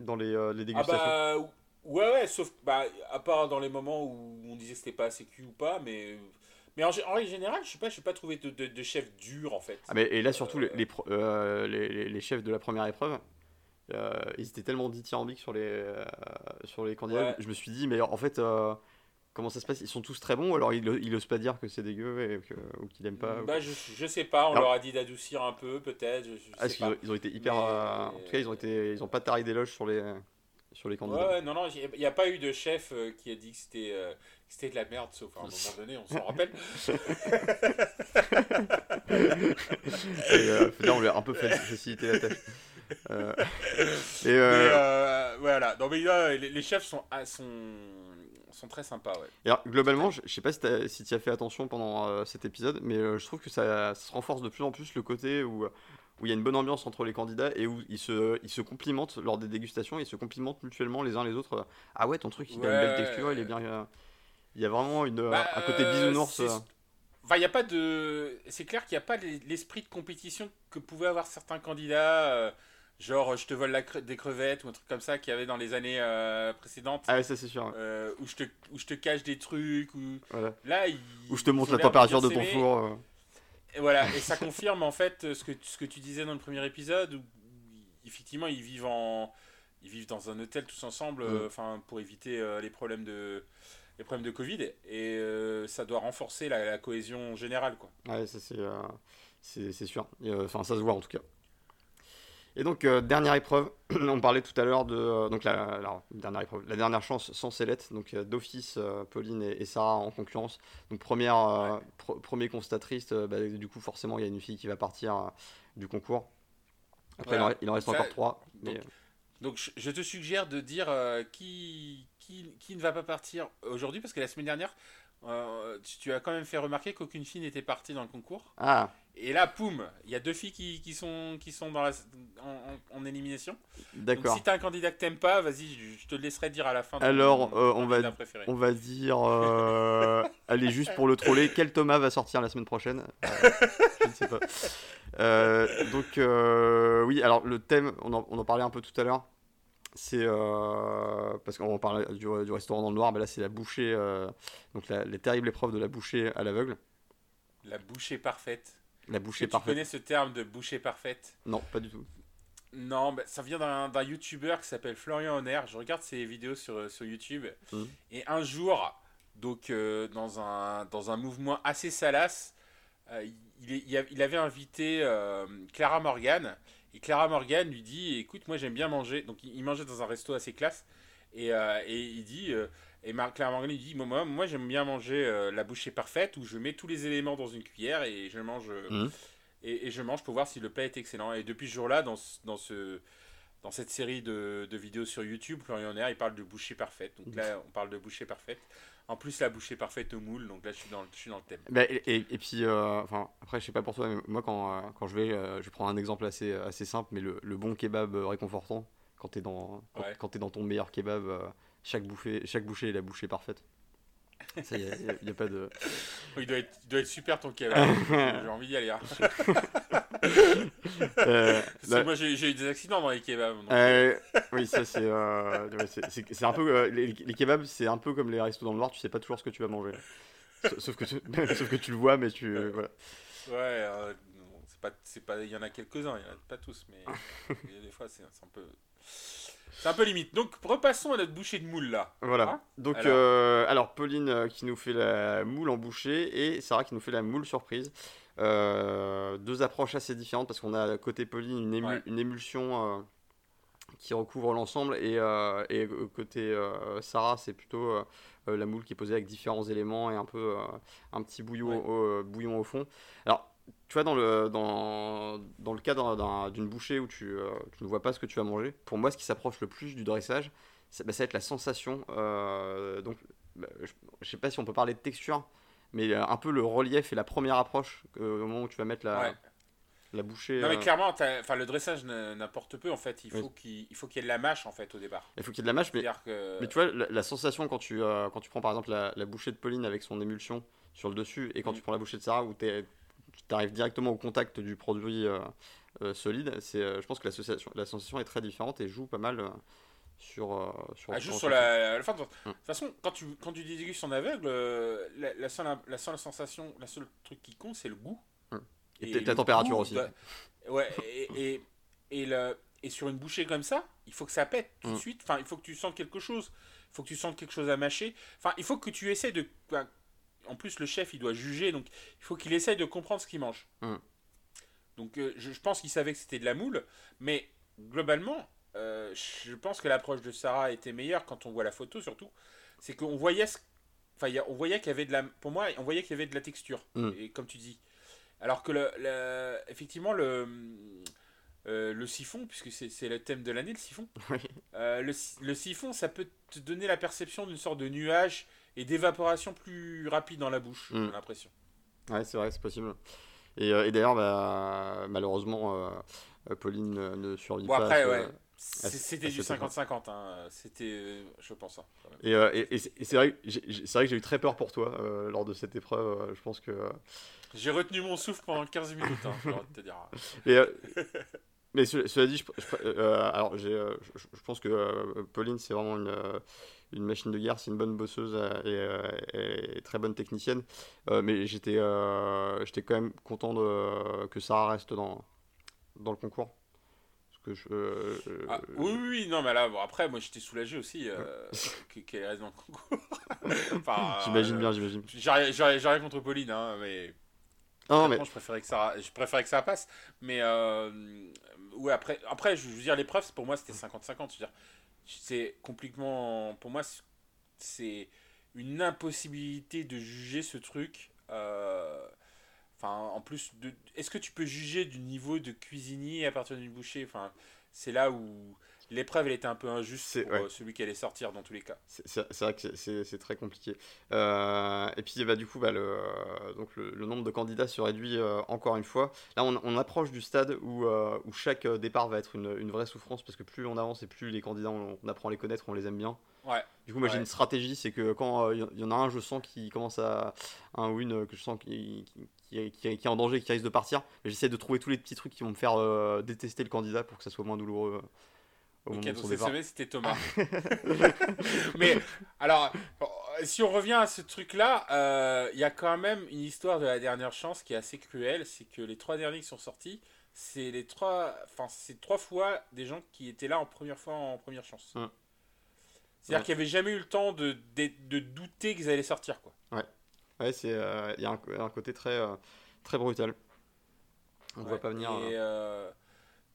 dans les, euh, les Ah dégustations. bah ouais ouais sauf bah à part dans les moments où on disait que c'était pas assez cuit ou pas mais mais en, en règle générale je sais pas je pas trouvé de, de, de chef dur en fait Ah, mais, et là, surtout, les, Euh, les, les, chefs de la première épreuve, ils étaient tellement dithyrambiques sur les, sur les candidats. Ouais. Je me suis dit, mais en fait, comment ça se passe Ils sont tous très bons, alors ils, ils osent pas dire que c'est dégueu et que, ou qu'ils aiment pas. ou- bah je, je sais pas on Alors- leur a dit d'adoucir un peu peut-être Ah, ont, ils ont été hyper. Mais- euh, en tout cas, ils ont, été, ils ont pas taré d'éloges sur les, sur les candidats. ouais non non il n'y a pas eu de chef euh, qui a dit que c'était euh, que c'était de la merde sauf à un moment donné on s'en rappelle Et, euh, on lui a un peu fait faciliter la tâche. Et, mais voilà non mais là, les, les chefs sont ah, sont sont très sympas ouais Et alors, globalement, je, je sais pas si, tu as fait attention pendant euh, cet épisode, mais euh, je trouve que ça, ça se renforce de plus en plus le côté où où il y a une bonne ambiance entre les candidats et où ils se, ils se complimentent lors des dégustations, ils se complimentent mutuellement les uns les autres. euh, Ah ouais, ton truc, il a une belle Ouais. texture, il est bien. il y a vraiment une, Bah, un côté bisounours. Enfin, il y a pas de. C'est clair qu'il n'y a pas l'es- l'esprit de compétition que pouvaient avoir certains candidats, genre je te vole la cre- des crevettes ou un truc comme ça qu'il y avait dans les années euh, précédentes, Ah ouais, ça c'est sûr. euh, où, je te, où je te cache des trucs, ou Voilà. là, Où je te montre ont la température de ton four. euh. Et voilà, et ça confirme en fait ce que, ce que tu disais dans le premier épisode, où effectivement ils vivent en. Ils vivent dans un hôtel tous ensemble, euh, Mm. enfin pour éviter euh, les problèmes de les problèmes de Covid, et euh, ça doit renforcer la, la cohésion générale, quoi. Ouais, ça c'est euh, c'est sûr. Euh, Enfin, ça se voit en tout cas. Et donc, euh, dernière épreuve, on parlait tout à l'heure de. euh, donc, la, dernière épreuve, la dernière chance sans sellette. Donc, euh, d'office, Pauline et, et Sarah en concurrence. Donc, première, premier constat triste, bah, du coup, forcément, il y a une fille qui va partir du concours. Après, il en Voilà. re- il en reste Ça- encore trois. Mais, donc, Donc je, te suggère de dire qui, qui, qui ne va pas partir aujourd'hui, parce que la semaine dernière, euh, tu, tu as quand même fait remarquer qu'aucune fille n'était partie dans le concours. Ah, Et là, poum, il y a deux filles qui, qui sont, qui sont dans la, en, en- en élimination. D'accord. si tu as un candidat que t'aimes pas, vas-y, je, te laisserai dire à la fin. Alors, ton euh, on va- préféré. On va dire. euh, allez, juste pour le troller, quel Thomas va sortir la semaine prochaine? Je ne sais pas. Donc, oui, alors le thème, on en, on en parlait un peu tout à l'heure. C'est. euh, parce qu'on parlait du, du restaurant dans le noir, mais là, c'est la bouchée. euh, donc, la, les terribles épreuves de la bouchée à l'aveugle. La bouchée parfaite. La bouchée que tu parfaite. connais ce terme de bouchée parfaite? Non, pas du tout. Non, bah, ça vient d'un youtubeur qui s'appelle Florian Honner. Je regarde ses vidéos sur, sur YouTube. Mhm. Et un jour, donc euh, dans, un, dans un mouvement assez salace, il, il avait invité Clara Morgan. Et Clara Morgan lui dit Écoute, moi j'aime bien manger. Donc il, il mangeait dans un resto assez classe. Et, euh, et il dit euh, Et Mar- Clara Morgan lui dit Moi, moi j'aime bien manger euh, la bouchée parfaite où je mets tous les éléments dans une cuillère et je mange. Mhm. et, et je mange pour voir si le plat est excellent. Et depuis ce jour-là, dans, dans, ce, dans cette série de, de vidéos sur YouTube, Florian Honner, il parle de bouchée parfaite. Donc là, on parle de bouchée parfaite. En plus, la bouchée parfaite au moule. Donc là, je suis dans, le- je suis dans le thème. Bah, et, et- et puis, euh, enfin, après, je sais pas pour toi, mais moi, quand, euh, quand je vais, euh, je prends un exemple assez, assez simple, mais le, le bon kebab réconfortant, quand t'es dans, quand, Ouais. quand t'es dans ton meilleur kebab, chaque, bouffée, chaque bouchée est la bouchée parfaite. Ça, y a, y a- y a pas de. Il, doit être, il doit être super ton kebab. j'ai envie d'y aller. hein. Euh, Parce que moi, j'ai eu des accidents dans les kebabs. donc, euh, oui, ça, c'est. euh, c'est- un peu. euh, les, les kebabs, c'est un peu comme les restos dans le noir, tu sais pas toujours ce que tu vas manger. Sauf- que tu, sauf que tu le vois, mais tu. euh, voilà. Ouais, euh, c'est pas, il y en a quelques-uns, il y en a pas tous, mais il y a des fois, c'est un peu. C'est un peu limite. Donc, repassons à notre bouchée de moule là. Voilà. Hein Donc, Alors alors Pauline euh, qui nous fait la moule en bouchée et Sarah qui nous fait la moule surprise. Euh, deux approches assez différentes parce qu'on a côté Pauline une, ému- Ouais. une émulsion euh, qui recouvre l'ensemble. Et, et côté Sarah, c'est plutôt la moule qui est posée avec différents éléments et un peu un petit bouillon, au, bouillon au fond. Alors, tu vois, dans le, dans, dans le cadre d'une bouchée où tu, tu, ne vois pas ce que tu vas manger, pour moi, ce qui s'approche le plus du dressage, ça, bah, ça va être la sensation. donc, bah, je ne sais pas si on peut parler de texture, mais un peu le relief et la première approche au moment où tu vas mettre la, la bouchée. Non, mais euh, clairement, le dressage n'importe peu en fait. Il faut qu'il faut qu'il y ait de la mâche en fait au départ. Il faut qu'il y ait de la mâche, mais, mais tu vois, la, sensation quand tu, euh, quand tu prends par exemple la, la, bouchée de Pauline avec son émulsion sur le dessus et quand mm. tu prends la bouchée de Sarah où tu arrives directement au contact du produit euh, solide, c'est, je pense que la, la sensation est très différente et joue pas mal sur, sur, ah, sur la, fin de... Mm. toute façon quand tu quand tu dégustes en aveugle la, la, seule, la seule sensation la seule truc qui compte c'est le goût et, la température aussi. Ouais, et, et, et, le, et sur une bouchée comme ça, il faut que ça pète tout de mm. suite. Enfin, il faut que tu sentes quelque chose. Il faut que tu sentes quelque chose à mâcher. Enfin, il faut que tu essaies de. En plus, le chef, il doit juger, donc il faut qu'il essaye de comprendre ce qu'il mange. Mm. Donc, euh, je, pense qu'il savait que c'était de la moule, mais globalement, euh, je pense que l'approche de Sarah était meilleure quand on voit la photo, surtout. C'est qu'on voyait, enfin, on voyait qu'il y avait de la, pour moi, on voyait qu'il y avait de la texture. Mm. Et comme tu dis, alors que, le, effectivement, le, euh, le siphon, puisque c'est le thème de l'année, le siphon, euh, le, siphon, ça peut te donner la perception d'une sorte de nuage et d'évaporation plus rapide dans la bouche, j'ai mm. l'impression. Ouais, c'est vrai, c'est possible. Et, euh, d'ailleurs, bah, malheureusement, Pauline ne survit bon, après, Ouais. C'était du 50-50, hein. c'était, je pense. Hein, et, et, c'est vrai, vrai, que j'ai eu très peur pour toi lors de cette épreuve. je pense que j'ai retenu mon souffle pendant 15 minutes, hein, je te dire. Euh, mais cela dit, je, euh, alors euh, je, pense que Pauline, c'est vraiment une, une, machine de guerre, c'est une bonne bosseuse et, très bonne technicienne. mais j'étais j'étais quand même content de, que Sarah reste dans, dans le concours. Que je, ah, oui, oui, non, mais là, bon, après, moi j'étais soulagé aussi qu'elle reste dans le concours. j'imagine bien, j'imagine. J'ai rien contre Pauline, hein, mais non, mais... je, préférais que ça, je préférais que ça passe. Mais euh, ouais, après, après, je veux dire, l'épreuve, pour moi, c'était 50-50. C'est complètement. Pour moi, c'est une impossibilité de juger ce truc. Euh, enfin, en plus, est-ce que tu peux juger du niveau de cuisinier à partir d'une bouchée Enfin, c'est là où l'épreuve elle était un peu injuste pour euh, celui qui allait sortir dans tous les cas. C'est vrai que c'est très compliqué. Euh, et puis bah, du coup, bah, le, donc le, nombre de candidats se réduit euh, encore une fois. Là, on, approche du stade où, où, chaque départ va être une, une, vraie souffrance parce que plus on avance et plus les candidats, on, apprend à les connaître, on les aime bien. Ouais. Du coup, moi j'ai une stratégie, c'est que quand il y en a un, je sens qu'il commence à. un ou une que je sens qui, qui, qui, est en danger, qui risque de partir, j'essaie de trouver tous les petits trucs qui vont me faire détester le candidat pour que ça soit moins douloureux le c'était Thomas. Mais alors, si on revient à ce truc-là, euh, il y a quand même une histoire de la dernière chance qui est assez cruelle. C'est que les trois derniers qui sont sortis, c'est les trois, enfin c'est trois fois des gens qui étaient là en première fois en première chance. C'est-à-dire qu'il n'y avait jamais eu le temps de, de, douter qu'ils allaient sortir, quoi. Ouais. Ouais, c'est, euh, il y a un, côté très, euh, très brutal. On ne voit pas venir. Et,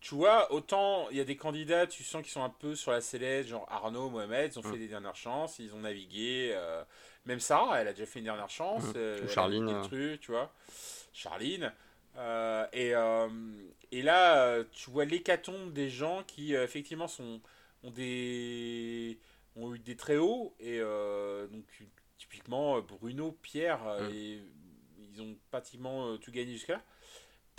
tu vois, autant il y a des candidats, tu sens qu'ils sont un peu sur la sellette, genre Arnaud, Mohamed, ils ont fait mm. des dernières chances, ils ont navigué. Euh, même Sarah, elle a déjà fait une dernière chance. Mm. Euh, Charline. Des trucs, tu vois. Charline. Euh, et, et là, tu vois l'hécatombe des gens qui, effectivement, sont, ont, des, ont eu des très hauts. Et donc, typiquement, Bruno, Pierre, mm. ils ont pratiquement tout gagné jusqu'à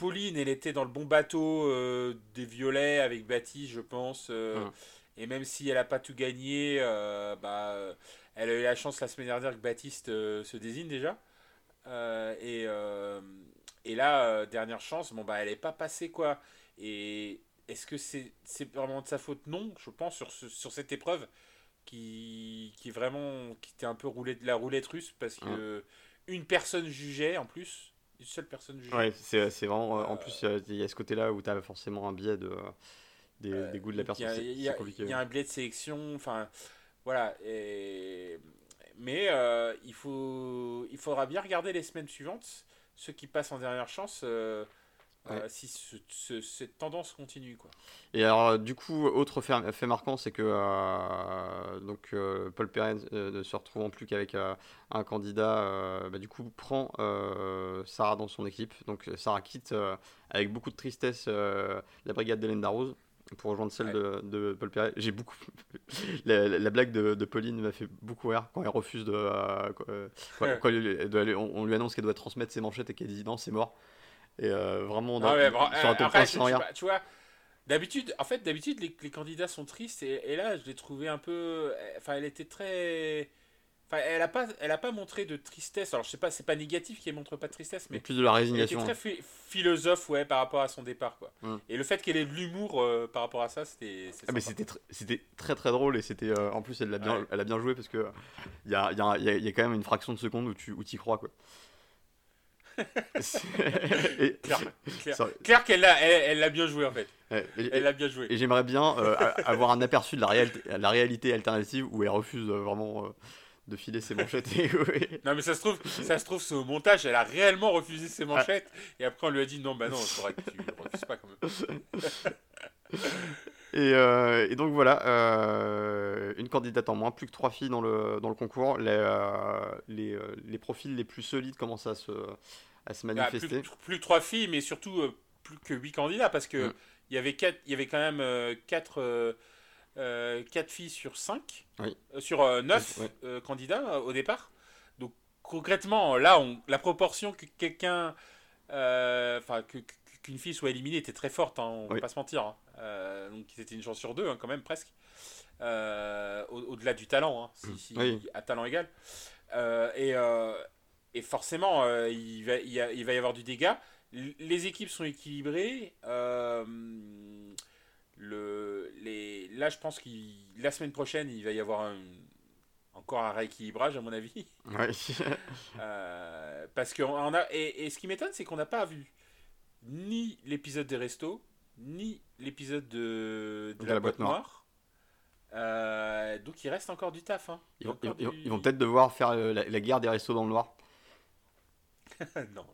Pauline, elle était dans le bon bateau euh, des violets avec Baptiste, je pense. Euh. Et même si elle n'a pas tout gagné, euh, bah, elle a eu la chance la semaine dernière que Baptiste se désigne déjà. et, et là, dernière chance, bon, bah, elle n'est pas passée, quoi. Et est-ce que c'est vraiment de sa faute? Non, je pense, sur, sur cette épreuve qui, qui vraiment qui était un peu roulé de la roulette russe parce que une personne jugeait en plus seule personne jugée. Ouais, c'est, c'est vraiment. en plus, il y a ce côté-là où tu as forcément un biais de, des, goûts de la personne. Il y, a un biais de sélection. Enfin, voilà. Et... Mais euh, il, faut, il faudra bien regarder les semaines suivantes. Ceux qui passent en dernière chance, euh, euh, si cette tendance continue. Quoi. Et alors, du coup, autre fait, fait marquant, c'est que euh, donc, euh, Paul Perez ne se retrouvant plus qu'avec un candidat, bah, du coup, prend Sarah dans son équipe. Donc, Sarah quitte avec beaucoup de tristesse la brigade d'Hélène Rose pour rejoindre celle de, Paul Perez. J'ai beaucoup. la, blague de, Pauline m'a fait beaucoup rire quand elle refuse de. on, lui annonce qu'elle doit transmettre ses manchettes et qu'elle dit non, c'est mort. Et euh, vraiment, sur un après, tu, tu, vois, d'habitude, en fait, d'habitude, les, les, candidats sont tristes et, là, je l'ai trouvé un peu. Enfin, elle était très. Enfin, elle a pas, elle a pas montré de tristesse. Alors, je sais pas, c'est pas négatif qu'elle montre pas de tristesse, mais, plus de la résignation. Elle était très philosophe, ouais, par rapport à son départ, quoi. Mm. Et le fait qu'elle ait de l'humour euh, par rapport à ça, c'était. Ah, mais c'était, c'était très très drôle et c'était, euh, en plus, elle a bien, elle a bien joué parce que il y a, y, a, y a, quand même une fraction de seconde où tu, où y crois, quoi. Claire, qu'elle l'a elle, elle bien joué en fait. elle l'a bien joué. Et j'aimerais bien euh, avoir un aperçu de la réalité, la réalité alternative où elle refuse euh, vraiment euh, de filer ses manchettes. non mais ça se trouve, ça se trouve au montage, elle a réellement refusé ses manchettes et après on lui a dit non bah non, il faudrait que tu refuses pas quand même. Et, euh, et, donc voilà, euh, une candidate en moins, plus que trois filles dans le, dans le concours. Les, euh, les, les, profils les plus solides commencent à se, à se bah, manifester. plus, que trois filles, mais surtout plus que huit candidats, parce que mm. il, y avait quatre, il y avait quand même quatre, quatre filles sur cinq, sur neuf candidats au départ. Donc concrètement, là, on, la proportion que quelqu'un, enfin que qu'une fille soit éliminée était très forte, hein, on ne va pas se mentir. Hein. Euh, donc c'était une chance sur deux, hein, quand même, presque. Euh, au-delà du talent, si, à talent égal. Euh, et, et, forcément, il va, il, va, y avoir du dégât. Les équipes sont équilibrées. le, les, là, je pense que la semaine prochaine, il va y avoir un, encore un rééquilibrage, à mon avis. parce que on a, et, et ce qui m'étonne, c'est qu'on n'a pas vu ni l'épisode des restos, ni l'épisode de, de, la, boîte, noire. Euh, donc il reste encore du taf. Hein. Ils, vont, peut-être devoir faire euh, la, guerre des restos dans le noir. non.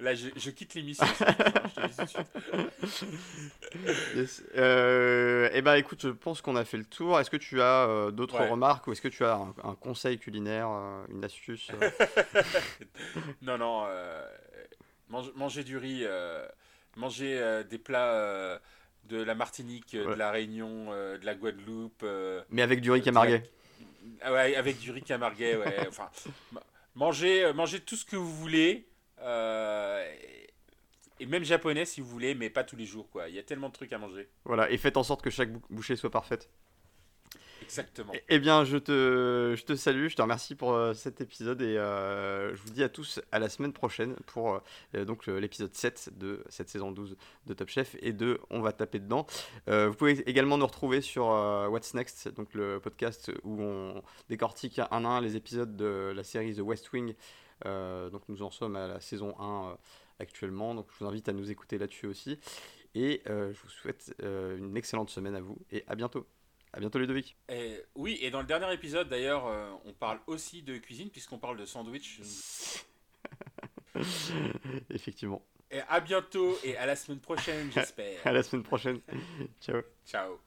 Là, je, quitte l'émission. Euh, eh ben, écoute, je pense qu'on a fait le tour. Est-ce que tu as d'autres remarques ou est-ce que tu as un, conseil culinaire, une astuce Non, non manger du riz, euh, manger euh, des plats euh, de la Martinique, de la Réunion, de la Guadeloupe. Mais avec du riz camarguais. Ah ouais, avec du riz camarguais, ouais. enfin, manger, manger tout ce que vous voulez. et même japonais si vous voulez, mais pas tous les jours, quoi. Il y a tellement de trucs à manger. Voilà, et faites en sorte que chaque bouchée soit parfaite. Exactement. Eh bien, je te, je te salue, je te remercie pour euh, cet épisode et euh, je vous dis à tous à la semaine prochaine pour euh, l'épisode 7 de cette saison 12 de Top Chef et de On va taper dedans. vous pouvez également nous retrouver sur What's Next, donc le podcast où on décortique un à un les épisodes de la série The West Wing. donc nous en sommes à la saison 1 actuellement, donc je vous invite à nous écouter là-dessus aussi. Et je vous souhaite une excellente semaine à vous et à bientôt. À bientôt Ludovic. Et, oui, et dans le dernier épisode d'ailleurs, euh, on parle aussi de cuisine puisqu'on parle de sandwich. Effectivement. Et à bientôt et à la semaine prochaine, j'espère. à la semaine prochaine. Ciao. Ciao.